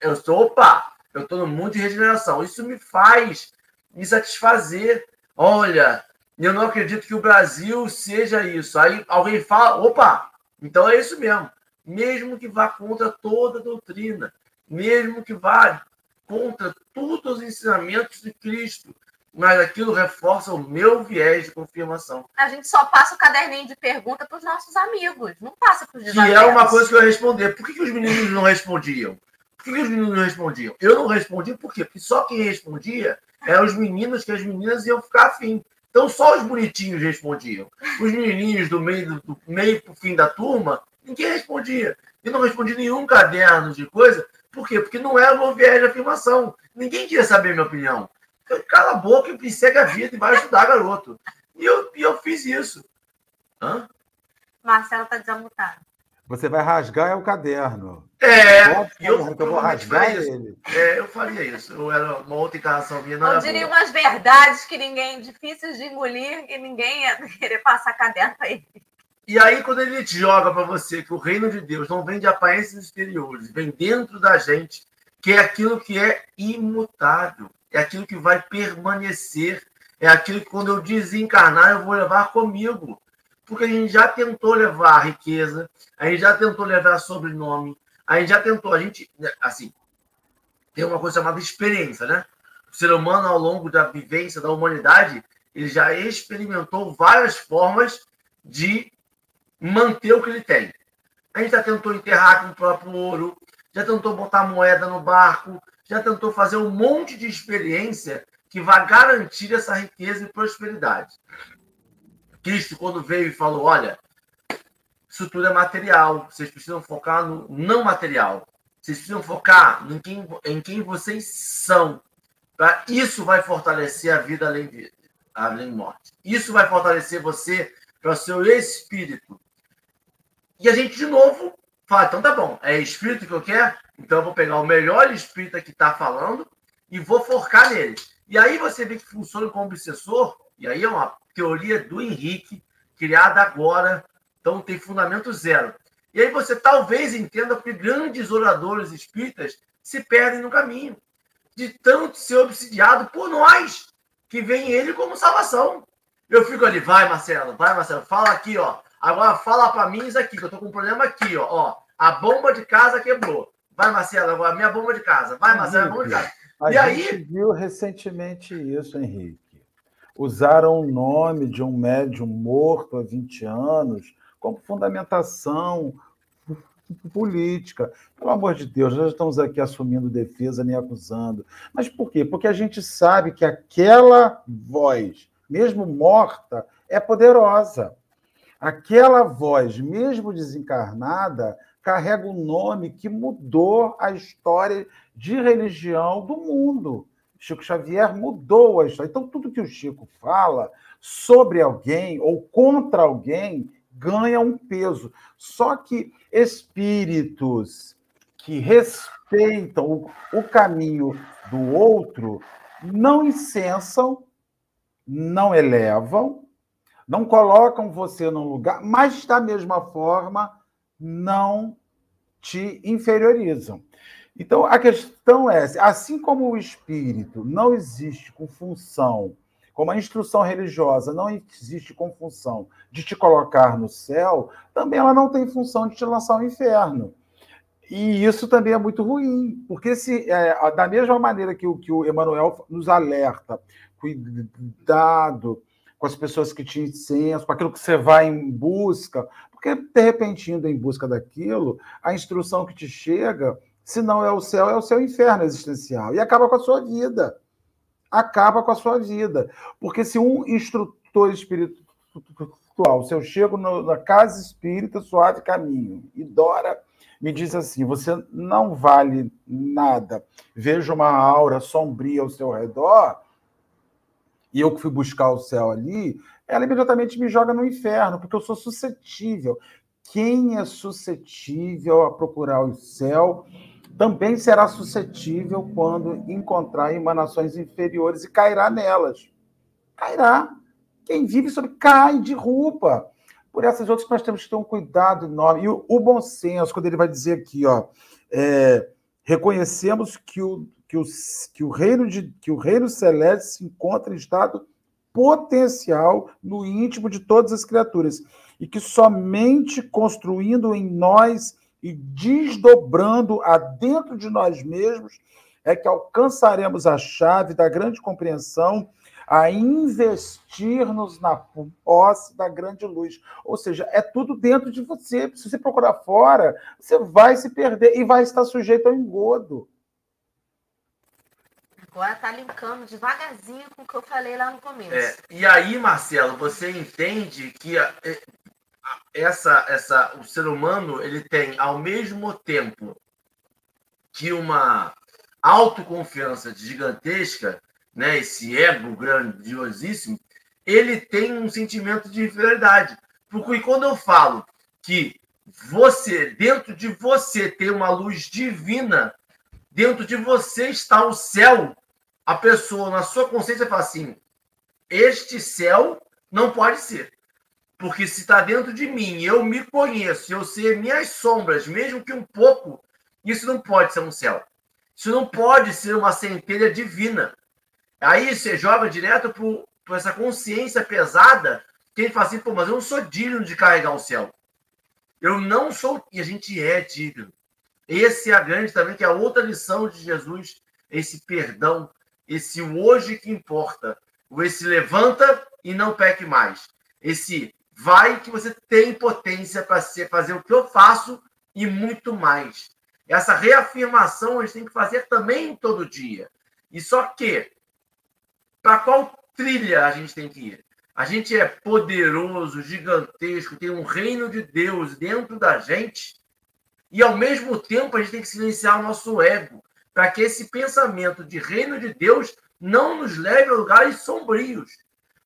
C: Eu sou, opa, eu estou no mundo de regeneração. Isso me faz me satisfazer. Olha, eu não acredito que o Brasil seja isso. Aí alguém fala, opa, então é isso mesmo. Mesmo que vá contra toda a doutrina, mesmo que vá contra todos os ensinamentos de Cristo, mas aquilo reforça o meu viés de confirmação.
A: A gente só passa o caderninho de pergunta para os nossos amigos, não passa para os
C: desafios. Que é uma coisa que eu ia responder. Por que, que os meninos não respondiam? Por que, que os meninos não respondiam? Eu não respondi por quê? Porque só quem respondia eram os meninos que as meninas iam ficar afim. Então só os bonitinhos respondiam. Os menininhos do meio do meio para o fim da turma, ninguém respondia. E não respondi nenhum caderno de coisa. Por quê? Porque não era o viés de afirmação. Ninguém queria saber minha opinião. Eu, cala a boca e segue a vida e vai ajudar, garoto. E eu, e eu fiz isso. Hã?
A: Marcelo está desamutado.
B: Você vai rasgar é o caderno.
C: É,
B: eu, eu, eu vou rasgar ele.
C: É, eu faria isso. Eu era uma outra encarnação minha.
A: Não eu diria boa. umas verdades que ninguém, difíceis de engolir, e ninguém ia querer passar caderno para ele.
C: E aí, quando ele te joga para você que o reino de Deus não vem de aparências exteriores, vem dentro da gente, que é aquilo que é imutável, é aquilo que vai permanecer, é aquilo que quando eu desencarnar eu vou levar comigo porque a gente já tentou levar a riqueza, a gente já tentou levar sobrenome, a gente já tentou, a gente, assim, tem uma coisa chamada experiência, né? O ser humano, ao longo da vivência da humanidade, ele já experimentou várias formas de manter o que ele tem. A gente já tentou enterrar com o próprio ouro, já tentou botar moeda no barco, já tentou fazer um monte de experiência que vai garantir essa riqueza e prosperidade. Cristo, quando veio e falou: olha, isso tudo é material, vocês precisam focar no não material, vocês precisam focar em quem, em quem vocês são. Tá? Isso vai fortalecer a vida além de além morte. Isso vai fortalecer você para o seu espírito. E a gente, de novo, fala: então tá bom, é espírito que eu quero, então eu vou pegar o melhor espírito que está falando e vou focar nele. E aí você vê que funciona como obsessor, e aí é uma teoria do Henrique, criada agora, então tem fundamento zero. E aí você talvez entenda porque grandes oradores espíritas se perdem no caminho, de tanto ser obsidiado por nós, que vem ele como salvação. Eu fico ali, vai Marcelo, vai Marcelo, fala aqui, ó. Agora fala para mim isso aqui, que eu tô com um problema aqui, ó. ó. A bomba de casa quebrou. Vai Marcelo, agora minha bomba de casa. Vai Marcelo, a bomba de casa.
B: A e gente aí viu recentemente isso, Henrique usaram o nome de um médium morto há 20 anos como fundamentação política. Pelo amor de Deus, nós estamos aqui assumindo defesa nem acusando. Mas por quê? Porque a gente sabe que aquela voz, mesmo morta, é poderosa. Aquela voz, mesmo desencarnada, carrega um nome que mudou a história de religião do mundo. Chico Xavier mudou a história. Então, tudo que o Chico fala sobre alguém ou contra alguém ganha um peso. Só que espíritos que respeitam o, o caminho do outro não incensam, não elevam, não colocam você num lugar, mas da mesma forma não te inferiorizam. Então, a questão é: assim como o espírito não existe com função, como a instrução religiosa não existe com função de te colocar no céu, também ela não tem função de te lançar ao inferno. E isso também é muito ruim, porque se, é, da mesma maneira que o, que o Emmanuel nos alerta, cuidado com as pessoas que te incensam, com aquilo que você vai em busca, porque de repente indo em busca daquilo, a instrução que te chega, se não é o céu, é o seu inferno existencial, e acaba com a sua vida. Acaba com a sua vida. Porque se um instrutor espiritual, se eu chego na casa espírita, suave caminho, e Dora me diz assim: você não vale nada, vejo uma aura sombria ao seu redor, e eu que fui buscar o céu ali, ela imediatamente me joga no inferno, porque eu sou suscetível. Quem é suscetível a procurar o céu também será suscetível quando encontrar emanações inferiores e cairá nelas. Cairá. Quem vive sobre cai, derruba por essas outras nós temos que ter um cuidado enorme. E o, o bom senso, quando ele vai dizer aqui, ó, é, reconhecemos que o, que, o, que, o reino de, que o reino celeste se encontra em estado potencial no íntimo de todas as criaturas e que somente construindo em nós e desdobrando a dentro de nós mesmos é que alcançaremos a chave da grande compreensão a investir-nos na posse da grande luz. Ou seja, é tudo dentro de você. Se você procurar fora, você vai se perder e vai estar sujeito ao engodo.
A: Agora está linkando devagarzinho com o que eu falei lá no começo.
C: É, e aí, Marcelo, você entende que a, essa, essa, o ser humano ele tem ao mesmo tempo que uma autoconfiança gigantesca, né, esse ego grandiosíssimo, ele tem um sentimento de inferioridade. Porque quando eu falo que você, dentro de você, tem uma luz divina, dentro de você está o céu, a pessoa, na sua consciência, fala assim: este céu não pode ser. Porque se está dentro de mim, eu me conheço, eu sei minhas sombras, mesmo que um pouco, isso não pode ser um céu. Isso não pode ser uma centelha divina. Aí você joga direto para essa consciência pesada, que ele fala assim, pô, mas eu não sou digno de carregar o céu. Eu não sou, e a gente é digno. Esse é a grande também, que é a outra lição de Jesus, esse perdão, esse hoje que importa. Esse levanta e não peque mais. Esse vai que você tem potência para fazer o que eu faço e muito mais. Essa reafirmação a gente tem que fazer também todo dia. E só que para qual trilha a gente tem que ir? A gente é poderoso, gigantesco, tem um reino de Deus dentro da gente, e ao mesmo tempo a gente tem que silenciar o nosso ego, para que esse pensamento de reino de Deus não nos leve a lugares sombrios.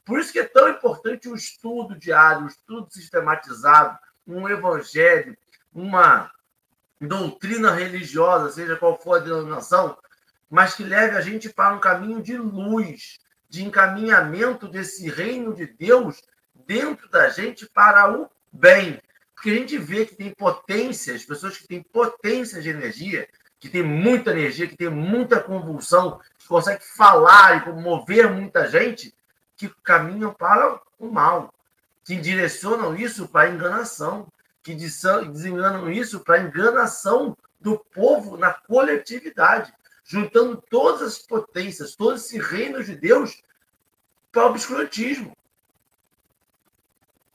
C: Por isso que é tão importante o estudo diário, o estudo sistematizado, um evangelho, uma doutrina religiosa, seja qual for a denominação, mas que leve a gente para um caminho de luz, de encaminhamento desse reino de Deus dentro da gente para o bem. Porque a gente vê que tem potências, pessoas que têm potência de energia, que têm muita energia, que têm muita convulsão, que conseguem falar e mover muita gente, que caminham para o mal, que direcionam isso para a enganação, que desenganam isso para a enganação do povo na coletividade juntando todas as potências, todo esse reino de Deus para o obscurantismo.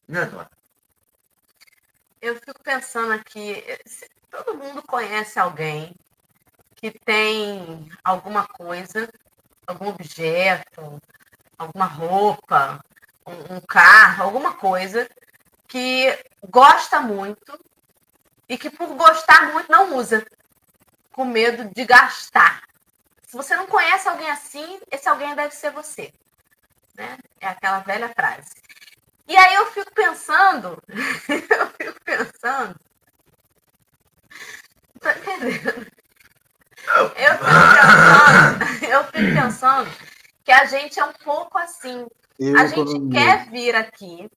C: Né, Dona?
A: Eu fico pensando aqui, todo mundo conhece alguém que tem alguma coisa, algum objeto, alguma roupa, um, um carro, alguma coisa que gosta muito e que por gostar muito não usa com medo de gastar. Se você não conhece alguém assim, esse alguém deve ser você. Né? É aquela velha frase. E aí eu fico pensando, eu fico pensando. Tá entendendo? Eu fico pensando, eu fico pensando que a gente é um pouco assim. Eu a gente quer vir aqui,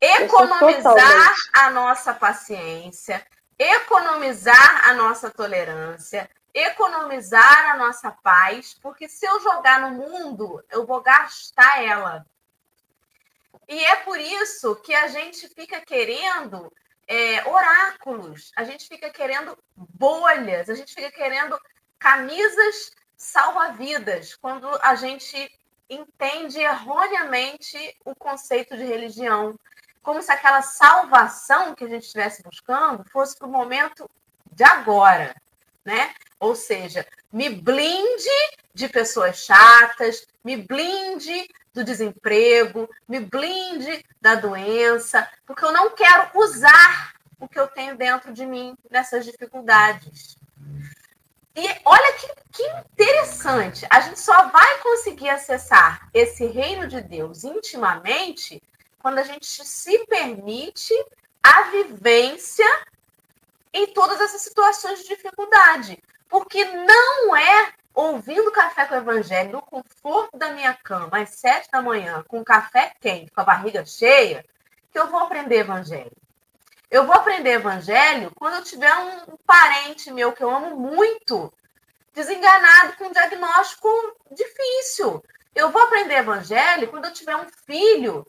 A: economizar a nossa paciência, economizar a nossa tolerância, economizar a nossa paz, porque se eu jogar no mundo, eu vou gastar ela. E é por isso que a gente fica querendo é, oráculos, a gente fica querendo bolhas, a gente fica querendo camisas salva-vidas, quando a gente entende erroneamente o conceito de religião. Como se aquela salvação que a gente estivesse buscando fosse para o momento de agora, né? Ou seja, me blinde de pessoas chatas, me blinde do desemprego, me blinde da doença, porque eu não quero usar o que eu tenho dentro de mim nessas dificuldades. E olha que, que interessante, a gente só vai conseguir acessar esse reino de Deus intimamente quando a gente se permite a vivência em todas essas situações de dificuldade. Porque não é ouvindo café com o evangelho no conforto da minha cama às sete da manhã, com café quente, com a barriga cheia, que eu vou aprender evangelho. Eu vou aprender evangelho quando eu tiver um parente meu que eu amo muito, desenganado com um diagnóstico difícil. Eu vou aprender evangelho quando eu tiver um filho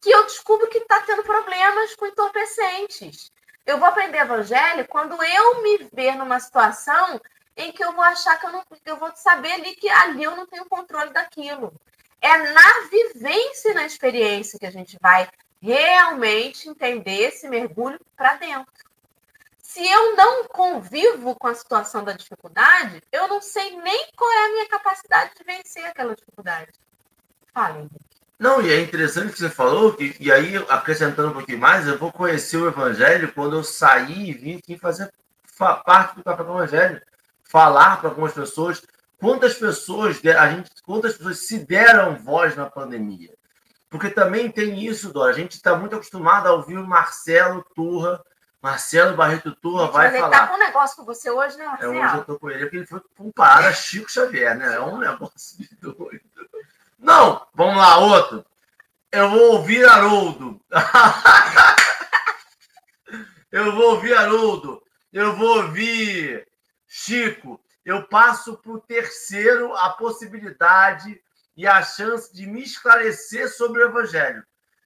A: que eu descubro que está tendo problemas com entorpecentes. Eu vou aprender evangelho quando eu me ver numa situação em que eu vou achar que eu não, eu vou saber ali que ali eu não tenho controle daquilo. É na vivência na experiência que a gente vai realmente entender esse mergulho para dentro. Se eu não convivo com a situação da dificuldade, eu não sei nem qual é a minha capacidade de vencer aquela dificuldade. Fala.
C: Não, e é interessante que você falou, que, e aí, acrescentando um pouquinho mais, eu vou conhecer o Evangelho quando eu sair e vim aqui fazer parte do Café Evangelho, falar para algumas pessoas. Quantas pessoas a gente, quantas pessoas se deram voz na pandemia? Porque também tem isso, Dora. A gente está muito acostumado a ouvir o Marcelo Turra. Marcelo Barreto Turra vai
A: Mas
C: falar.
A: Ele tá com um negócio com você hoje, né, Marcelo?
C: É, hoje eu tô com ele, porque ele foi comparado a Chico Xavier, né? É um negócio de doido. Não, vamos lá, outro. Eu vou ouvir Haroldo. eu vou ouvir Haroldo. Eu vou ouvir Chico. Eu passo para o terceiro a possibilidade e a chance de me esclarecer sobre o Evangelho.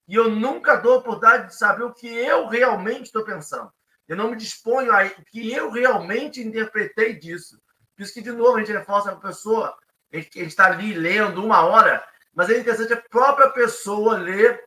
C: E eu nunca dou a oportunidade de saber o que eu realmente estou pensando. Eu não me disponho a o que eu realmente interpretei disso. Por isso que, de novo, a gente reforça a pessoa, a gente está ali lendo uma hora, mas é interessante a própria pessoa ler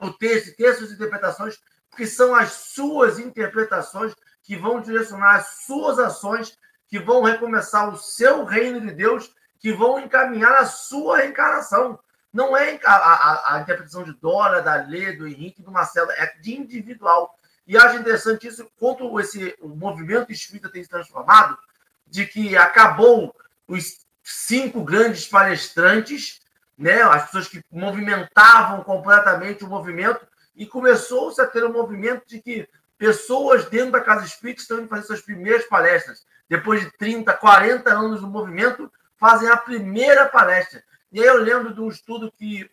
C: o texto, textos e interpretações, porque são as suas interpretações que vão direcionar as suas ações, que vão recomeçar o seu reino de Deus que vão encaminhar a sua reencarnação. Não é a, a, a interpretação de Dora, da Lê, do Henrique, do Marcelo, é de individual. E acho interessante isso, quanto esse o movimento espírita tem se transformado, de que acabou os cinco grandes palestrantes, né, as pessoas que movimentavam completamente o movimento, e começou-se a ter um movimento de que pessoas dentro da Casa Espírita estão indo fazer suas primeiras palestras. Depois de 30, 40 anos do movimento, fazem a primeira palestra. E aí eu lembro de um estudo que,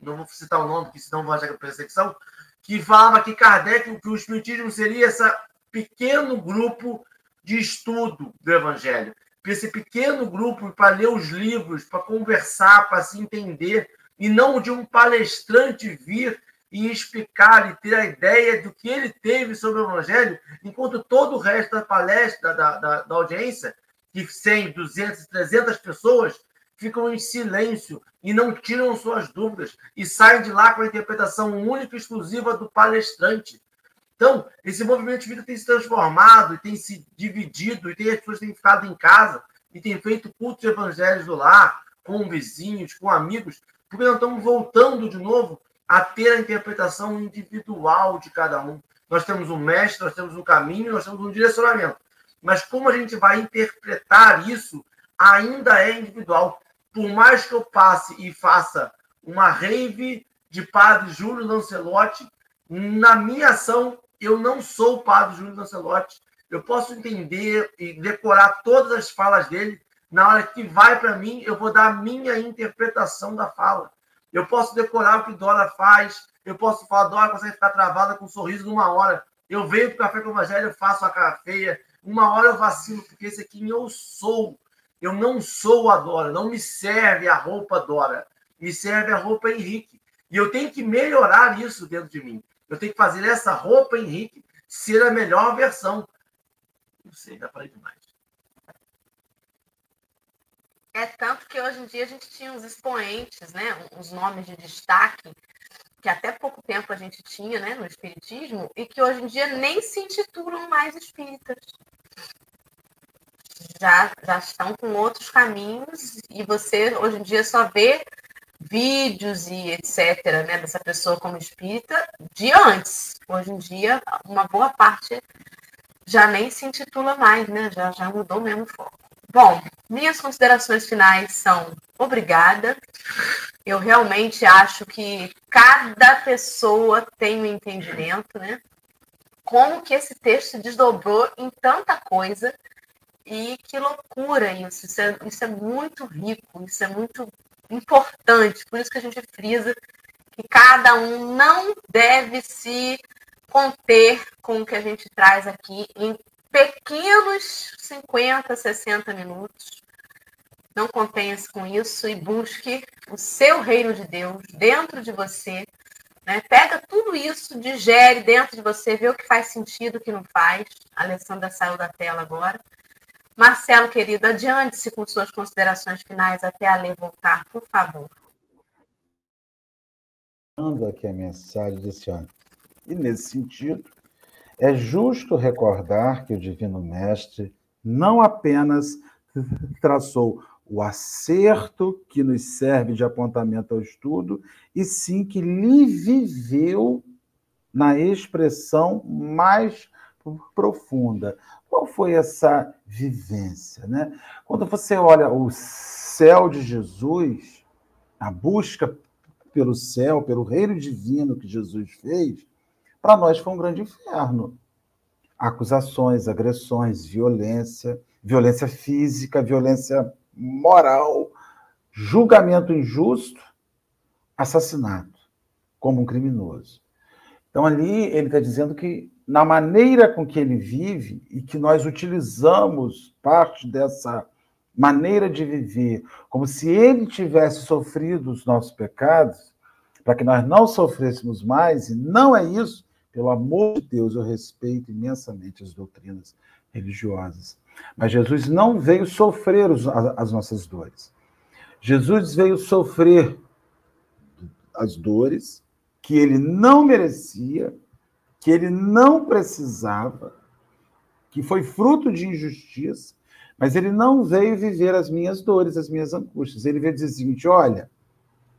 C: não vou citar o nome, porque senão que é perseguição, que falava que Kardec, que o Espiritismo seria esse pequeno grupo de estudo do Evangelho. Esse pequeno grupo para ler os livros, para conversar, para se entender, e não de um palestrante vir e explicar e ter a ideia do que ele teve sobre o Evangelho, enquanto todo o resto da palestra, da, da, da audiência, que 100, 200, 300 pessoas ficam em silêncio e não tiram suas dúvidas e saem de lá com a interpretação única e exclusiva do palestrante. Então, esse movimento de vida tem se transformado tem se dividido, e tem as pessoas têm ficado em casa e têm feito cultos evangelhos do lar, com vizinhos, com amigos, porque nós estamos voltando de novo a ter a interpretação individual de cada um. Nós temos um mestre, nós temos um caminho, nós temos um direcionamento. Mas como a gente vai interpretar isso ainda é individual. Por mais que eu passe e faça uma rave de Padre Júlio Lancelotti, na minha ação eu não sou o Padre Júlio Lancelotti. Eu posso entender e decorar todas as falas dele. Na hora que vai para mim, eu vou dar a minha interpretação da fala. Eu posso decorar o que Dora faz. Eu posso falar, Dora consegue ficar travada com um sorriso numa hora. Eu venho para o Café com o Evangelho, faço a cara feia, Uma hora eu vacilo, porque esse aqui eu sou. Eu não sou a Dora, não me serve a roupa Dora, me serve a roupa Henrique. E eu tenho que melhorar isso dentro de mim. Eu tenho que fazer essa roupa Henrique ser a melhor versão. Não sei, dá para demais.
A: É tanto que hoje em dia a gente tinha uns expoentes, né, uns nomes de destaque, que até pouco tempo a gente tinha né, no Espiritismo, e que hoje em dia nem se intitulam mais espíritas já, já estão com outros caminhos e você hoje em dia só vê vídeos e etc. Né, dessa pessoa como espírita de antes. Hoje em dia, uma boa parte já nem se intitula mais, né? Já, já mudou mesmo o foco. Bom, minhas considerações finais são obrigada. Eu realmente acho que cada pessoa tem um entendimento, né? Como que esse texto desdobrou em tanta coisa e que loucura isso. Isso é, isso é muito rico, isso é muito importante. Por isso que a gente frisa que cada um não deve se conter com o que a gente traz aqui em pequenos 50, 60 minutos. Não contenha-se com isso e busque o seu reino de Deus dentro de você. Né? Pega tudo isso, digere dentro de você, vê o que faz sentido, o que não faz. A Alessandra saiu da tela agora. Marcelo, querido, adiante-se com suas considerações finais até a lei voltar, por favor.
B: Manda aqui a mensagem desse ano. E nesse sentido, é justo recordar que o Divino Mestre não apenas traçou o acerto que nos serve de apontamento ao estudo, e sim que lhe viveu na expressão mais profunda. Qual foi essa vivência? Né? Quando você olha o céu de Jesus, a busca pelo céu, pelo reino divino que Jesus fez, para nós foi um grande inferno. Acusações, agressões, violência, violência física, violência moral, julgamento injusto, assassinato como um criminoso. Então ali ele está dizendo que na maneira com que ele vive e que nós utilizamos parte dessa maneira de viver como se ele tivesse sofrido os nossos pecados, para que nós não sofrêssemos mais, e não é isso, pelo amor de Deus, eu respeito imensamente as doutrinas religiosas. Mas Jesus não veio sofrer as nossas dores. Jesus veio sofrer as dores que ele não merecia que ele não precisava, que foi fruto de injustiça, mas ele não veio viver as minhas dores, as minhas angústias. Ele veio dizer o seguinte: olha,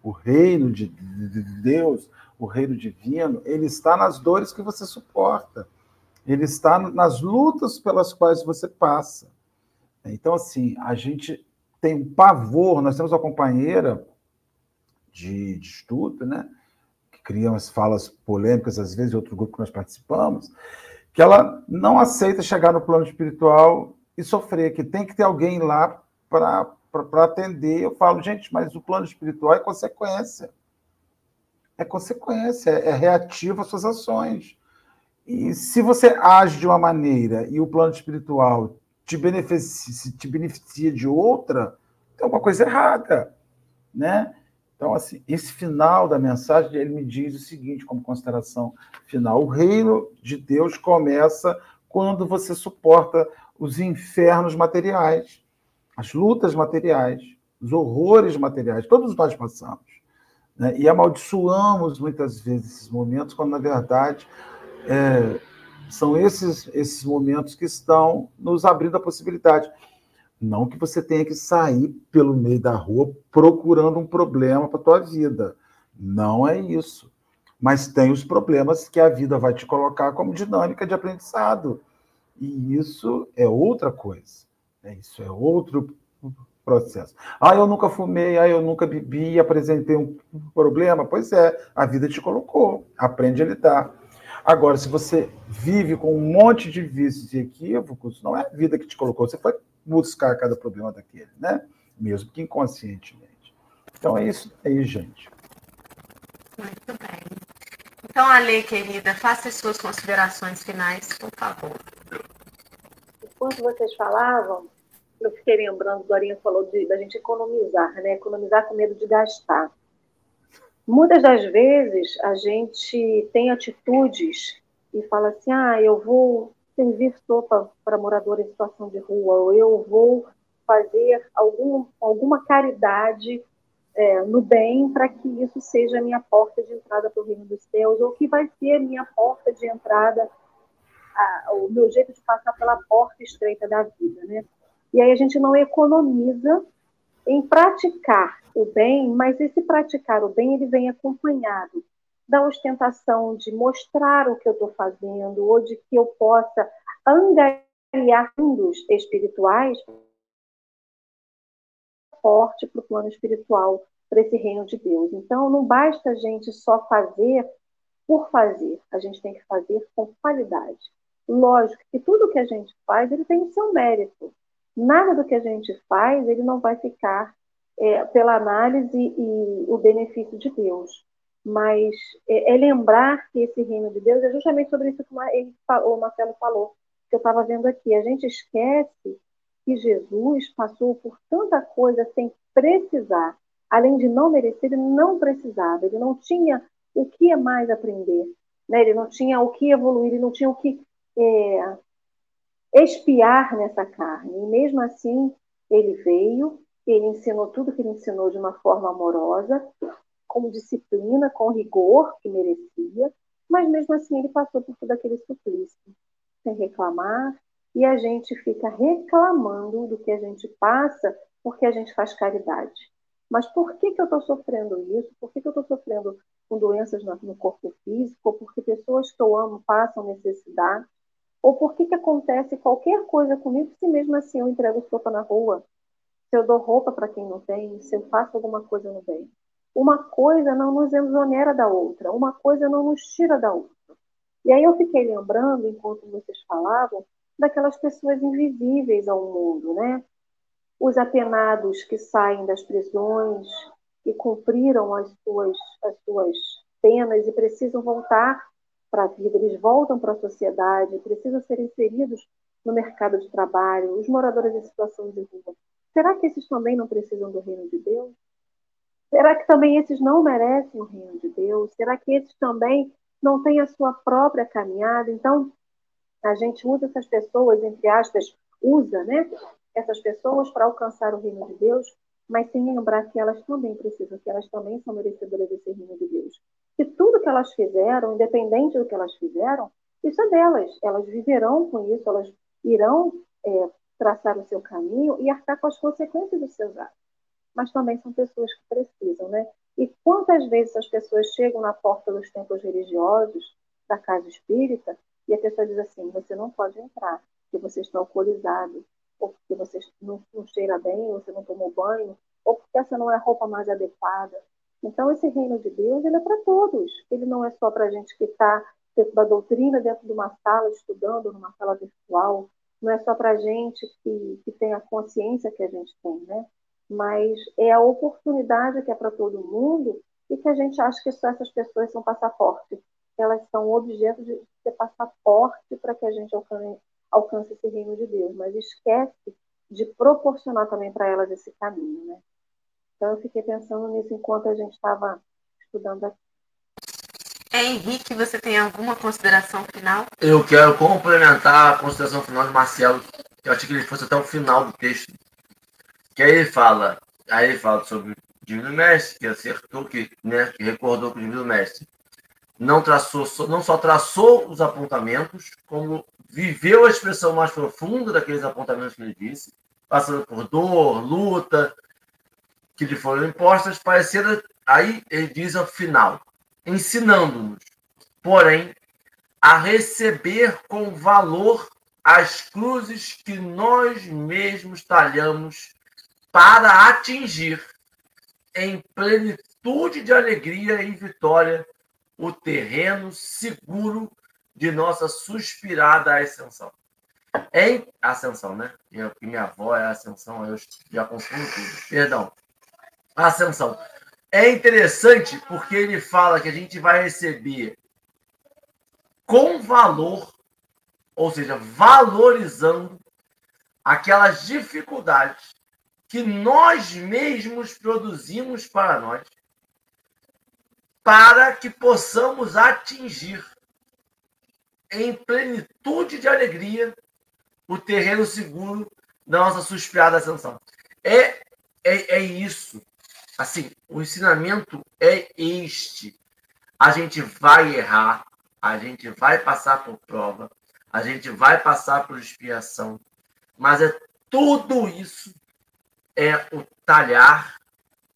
B: o reino de Deus, o reino divino, ele está nas dores que você suporta. Ele está nas lutas pelas quais você passa. Então, assim, a gente tem um pavor. Nós temos uma companheira de, de estudo, né? cria umas falas polêmicas, às vezes, em outro grupo que nós participamos, que ela não aceita chegar no plano espiritual e sofrer, que tem que ter alguém lá para atender. Eu falo, gente, mas o plano espiritual é consequência. É consequência, é, é reativo às suas ações. E se você age de uma maneira e o plano espiritual te beneficia, te beneficia de outra, tem alguma coisa errada, né? Então, assim, esse final da mensagem, ele me diz o seguinte, como consideração final: o reino de Deus começa quando você suporta os infernos materiais, as lutas materiais, os horrores materiais, todos nós passamos. Né? E amaldiçoamos muitas vezes esses momentos, quando, na verdade, é, são esses, esses momentos que estão nos abrindo a possibilidade. Não que você tenha que sair pelo meio da rua procurando um problema para a tua vida. Não é isso. Mas tem os problemas que a vida vai te colocar como dinâmica de aprendizado. E isso é outra coisa. Né? Isso é outro processo. Ah, eu nunca fumei, ah, eu nunca bebi, apresentei um problema. Pois é, a vida te colocou. Aprende a lidar. Agora, se você vive com um monte de vícios e equívocos, não é a vida que te colocou. Você foi buscar cada problema daquele, né? Mesmo que inconscientemente. Então é isso aí, gente.
A: Muito bem. Então, Ale, querida, faça as suas considerações finais, por favor.
D: enquanto vocês falavam, eu fiquei lembrando, Dorinha falou de, da gente economizar, né? Economizar com medo de gastar. Muitas das vezes a gente tem atitudes e fala assim: ah, eu vou servir sopa para morador em situação de rua, ou eu vou fazer algum, alguma caridade é, no bem para que isso seja a minha porta de entrada para o reino dos céus, ou que vai ser a minha porta de entrada, a, o meu jeito de passar pela porta estreita da vida, né? E aí a gente não economiza em praticar o bem, mas esse praticar o bem ele vem acompanhado da ostentação de mostrar o que eu estou fazendo ou de que eu possa angariar fundos espirituais forte para o plano espiritual, para esse reino de Deus. Então, não basta a gente só fazer por fazer, a gente tem que fazer com qualidade. Lógico que tudo que a gente faz, ele tem o seu mérito. Nada do que a gente faz, ele não vai ficar é, pela análise e o benefício de Deus. Mas é, é, lembrar que esse reino de Deus é justamente sobre isso que ele, o Marcelo falou, que eu estava vendo aqui. A gente esquece que Jesus passou por tanta coisa sem precisar. Além de não merecer, ele não precisava, ele não tinha o que mais aprender, né? ele não tinha o que evoluir, ele não tinha o que é, espiar nessa carne. E mesmo assim, ele veio, ele ensinou tudo que ele ensinou de uma forma amorosa, com disciplina, com rigor que merecia, mas mesmo assim ele passou por todo aquele suplício, sem reclamar, e a gente fica reclamando do que a gente passa porque a gente faz caridade. Mas por que, que eu estou sofrendo isso? Por que, que eu estou sofrendo com doenças no corpo físico? Porque pessoas que eu amo passam necessidade? Ou por que, que acontece qualquer coisa comigo se mesmo assim eu entrego sopa na rua? Se eu dou roupa para quem não tem? Se eu faço alguma coisa no bem? Uma coisa não nos exonera da outra, uma coisa não nos tira da outra. E aí eu fiquei lembrando, enquanto vocês falavam, daquelas pessoas invisíveis ao mundo, né? Os apenados que saem das prisões e cumpriram as suas, as suas penas e precisam voltar para a vida, eles voltam para a sociedade, precisam ser inseridos no mercado de trabalho, os moradores em situação de rua. Será que esses também não precisam do reino de Deus? Será que também esses não merecem o reino de Deus? Será que esses também não têm a sua própria caminhada? Então, a gente usa essas pessoas, entre aspas, usa, né? Essas pessoas para alcançar o reino de Deus, mas sem lembrar que elas também precisam, que elas também são merecedoras desse reino de Deus. Que tudo que elas fizeram, independente do que elas fizeram, isso é delas. Elas viverão com isso, elas irão é, traçar o seu caminho e arcar com as consequências dos seus atos. Mas também são pessoas que precisam, né? E quantas vezes as pessoas chegam na porta dos templos religiosos, da casa espírita, e a pessoa diz assim: você não pode entrar, porque você está alcoolizado, ou porque você não, não cheira bem, ou você não tomou banho, ou porque essa não é a roupa mais adequada. Então, esse reino de Deus ele é para todos. Ele não é só para a gente que está dentro da doutrina, dentro de uma sala, estudando, numa sala virtual. Não é só para a gente que, que tem a consciência que a gente tem, né? Mas é a oportunidade que é para todo mundo e que a gente acha que só essas pessoas são passaporte elas são objeto de ser passaporte para que a gente alcance, alcance esse reino de Deus, mas esquece de proporcionar também para elas esse caminho, né? Então eu fiquei pensando nisso enquanto a gente estava estudando aqui.
A: É, Henrique, você tem alguma consideração final?
C: Eu quero complementar a consideração final de Marcelo, que eu achei que ele fosse até o final do texto. Que aí ele fala, aí ele fala sobre o Divino Mestre, que acertou, que, né, que recordou que o Divino Mestre não traçou, não só traçou os apontamentos, como viveu a expressão mais profunda daqueles apontamentos que ele disse, passando por dor, luta, que lhe foram impostas, parecendo, aí ele diz ao final, ensinando-nos, porém, a receber com valor as cruzes que nós mesmos talhamos para atingir em plenitude de alegria e vitória o terreno seguro de nossa suspirada ascensão. Em ascensão, né? Eu, minha avó é ascensão, eu já confundo tudo. Perdão. Ascensão. É interessante porque ele fala que a gente vai receber com valor, ou seja, valorizando aquelas dificuldades que nós mesmos produzimos para nós, para que possamos atingir em plenitude de alegria o terreno seguro da nossa suspirada ascensão. É, é, é isso. Assim, o ensinamento é este. A gente vai errar, a gente vai passar por prova, a gente vai passar por expiação, mas é tudo isso é o talhar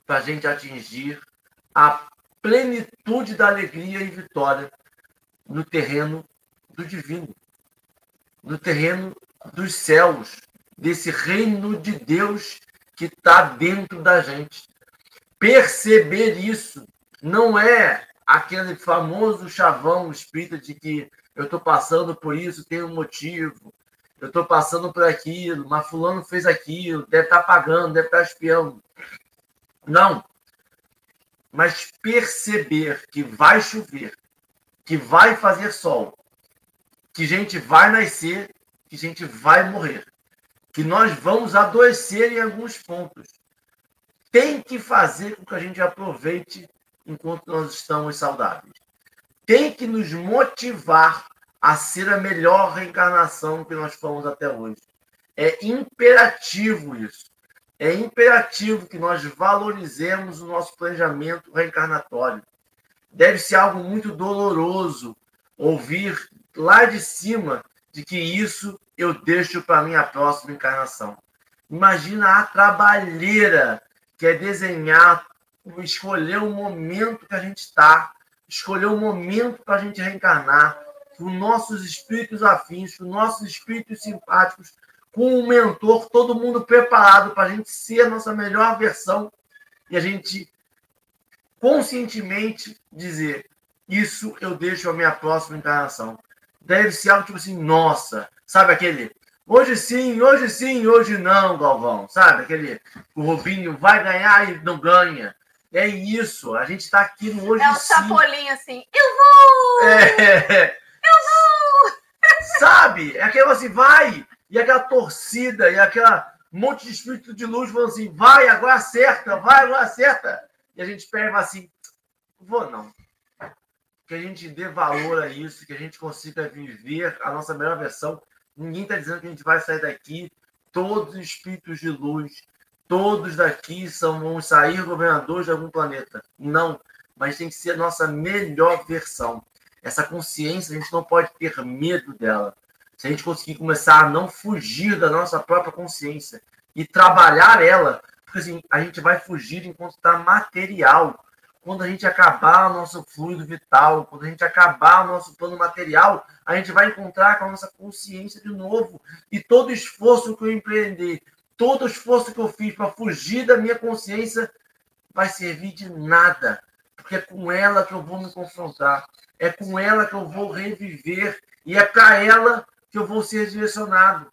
C: para a gente atingir a plenitude da alegria e vitória no terreno do divino, no terreno dos céus, desse reino de Deus que está dentro da gente. Perceber isso não é aquele famoso chavão espírita de que eu estou passando por isso, tem um motivo, eu estou passando por aquilo, mas fulano fez aquilo, deve estar tá pagando, deve estar tá espiando. Não. Mas perceber que vai chover, que vai fazer sol, que gente vai nascer, que gente vai morrer, que nós vamos adoecer em alguns pontos. Tem que fazer com que a gente aproveite enquanto nós estamos saudáveis. Tem que nos motivar a ser a melhor reencarnação que nós fomos até hoje. É imperativo isso. É imperativo que nós valorizemos o nosso planejamento reencarnatório. Deve ser algo muito doloroso ouvir lá de cima de que isso eu deixo para minha próxima encarnação. Imagina a trabalheira que é desenhar, escolher o momento que a gente está, escolher o momento para a gente reencarnar, com nossos espíritos afins, com nossos espíritos simpáticos, com um mentor, todo mundo preparado para a gente ser a nossa melhor versão e a gente conscientemente dizer: Isso eu deixo a minha próxima encarnação. Deve ser algo tipo assim, nossa, sabe aquele hoje sim, hoje sim, hoje não, Galvão, sabe? Aquele o Rubinho vai ganhar e não ganha. É isso, a gente está aqui no hoje sim. É
A: o chapolim assim, eu vou!
C: É, Sabe? É aquela assim, vai! E aquela torcida, e aquela monte de espírito de luz falando assim, vai, agora acerta, vai, agora acerta. E a gente pega assim, vou não. Que a gente dê valor a isso, que a gente consiga viver a nossa melhor versão. Ninguém está dizendo que a gente vai sair daqui, todos os espíritos de luz, todos daqui são, vão sair governadores de algum planeta. Não, mas tem que ser a nossa melhor versão. Essa consciência, a gente não pode ter medo dela. Se a gente conseguir começar a não fugir da nossa própria consciência e trabalhar ela, porque assim, a gente vai fugir enquanto está material. Quando a gente acabar o nosso fluido vital, quando a gente acabar o nosso plano material, a gente vai encontrar com a nossa consciência de novo. E todo esforço que eu empreender, todo esforço que eu fiz para fugir da minha consciência, vai servir de nada. Porque é com ela que eu vou me confrontar é com ela que eu vou reviver e é para ela que eu vou ser direcionado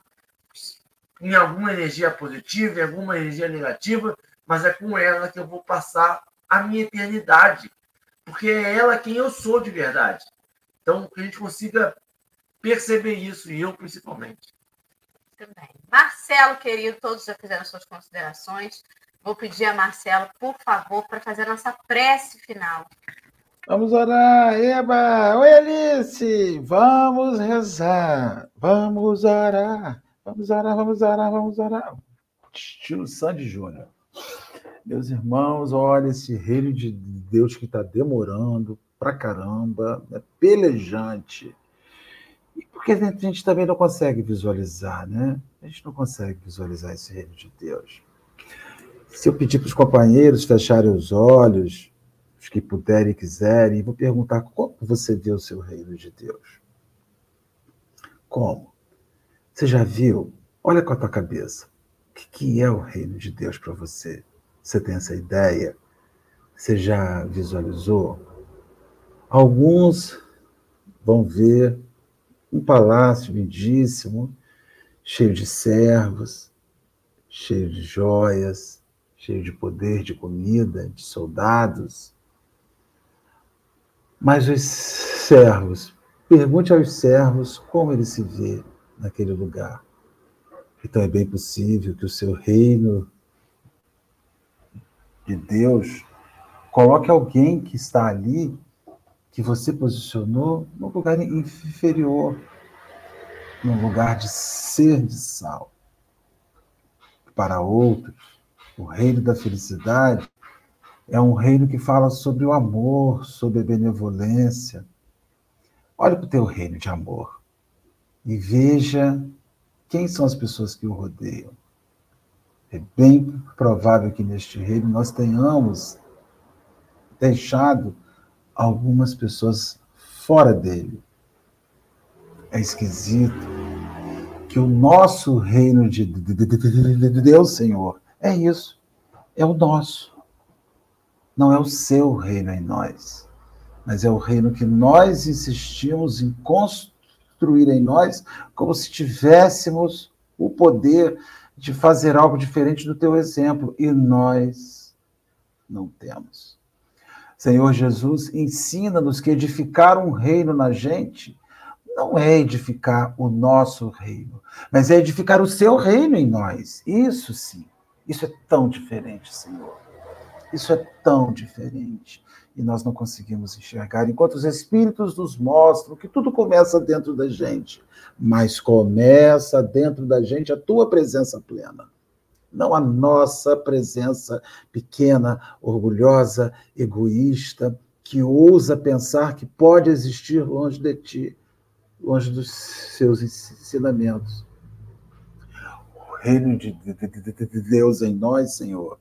C: em alguma energia positiva, em alguma energia negativa, mas é com ela que eu vou passar a minha eternidade, porque é ela quem eu sou de verdade. Então, que a gente consiga perceber isso, e eu principalmente.
A: Muito bem. Marcelo, querido, todos já fizeram suas considerações. Vou pedir a Marcelo, por favor, para fazer a nossa prece final.
B: Vamos orar, Eba! Oi, Alice! Vamos rezar! Vamos orar! Vamos orar, vamos orar, vamos orar! Estilo Sandy Júnior. Meus irmãos, olha esse reino de Deus que está demorando pra caramba, é pelejante. E porque a gente também não consegue visualizar, né? A gente não consegue visualizar esse reino de Deus. Se eu pedir para os companheiros fecharem os olhos, os que puderem e quiserem, vou perguntar como você vê o seu reino de Deus. Como? Você já viu? Olha com a tua cabeça. O que é o reino de Deus para você? Você tem essa ideia? Você já visualizou? Alguns vão ver um palácio lindíssimo, cheio de servos, cheio de joias, cheio de poder, de comida, de soldados. Mas os servos, pergunte aos servos como ele se vê naquele lugar. Então é bem possível que o seu reino de Deus coloque alguém que está ali, que você posicionou, num lugar inferior, num lugar de ser de sal. Para outros, o reino da felicidade é um reino que fala sobre o amor, sobre a benevolência. Olhe para o teu reino de amor e veja quem são as pessoas que o rodeiam. É bem provável que neste reino nós tenhamos deixado algumas pessoas fora dele. É esquisito que o nosso reino de Deus, Senhor, é isso. É o nosso. Não é o seu reino em nós, mas é o reino que nós insistimos em construir em nós, como se tivéssemos o poder de fazer algo diferente do teu exemplo, e nós não temos. Senhor Jesus, ensina-nos que edificar um reino na gente não é edificar o nosso reino, mas é edificar o seu reino em nós. Isso sim, isso é tão diferente, Senhor. Isso é tão diferente. E nós não conseguimos enxergar, enquanto os Espíritos nos mostram que tudo começa dentro da gente mas começa dentro da gente a tua presença plena. Não a nossa presença pequena, orgulhosa, egoísta, que ousa pensar que pode existir longe de ti, longe dos seus ensinamentos. O reino de Deus em nós, Senhor,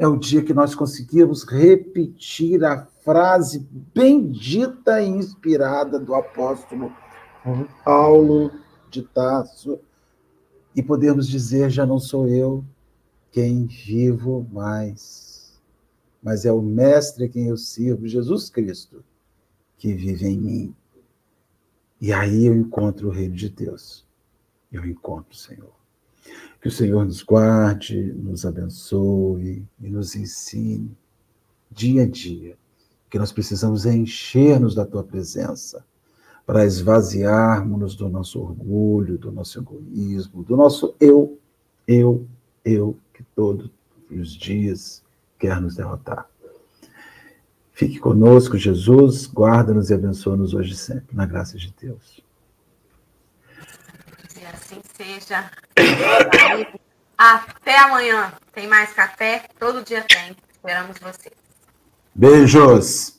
B: é o dia que nós conseguimos repetir a frase bendita e inspirada do apóstolo Paulo de Tarso, e podemos dizer: já não sou eu quem vivo mais, mas é o Mestre a quem eu sirvo, Jesus Cristo, que vive em mim. E aí eu encontro o Reino de Deus. Eu encontro o Senhor. Que o Senhor nos guarde, nos abençoe e nos ensine dia a dia que nós precisamos encher-nos da tua presença para esvaziarmos-nos do nosso orgulho, do nosso egoísmo, do nosso eu, eu, eu, que todos os dias quer nos derrotar. Fique conosco, Jesus, guarda-nos e abençoa-nos hoje e sempre, na graça de Deus
A: assim seja. Até amanhã. Tem mais café? Todo dia tem. Esperamos vocês.
B: Beijos.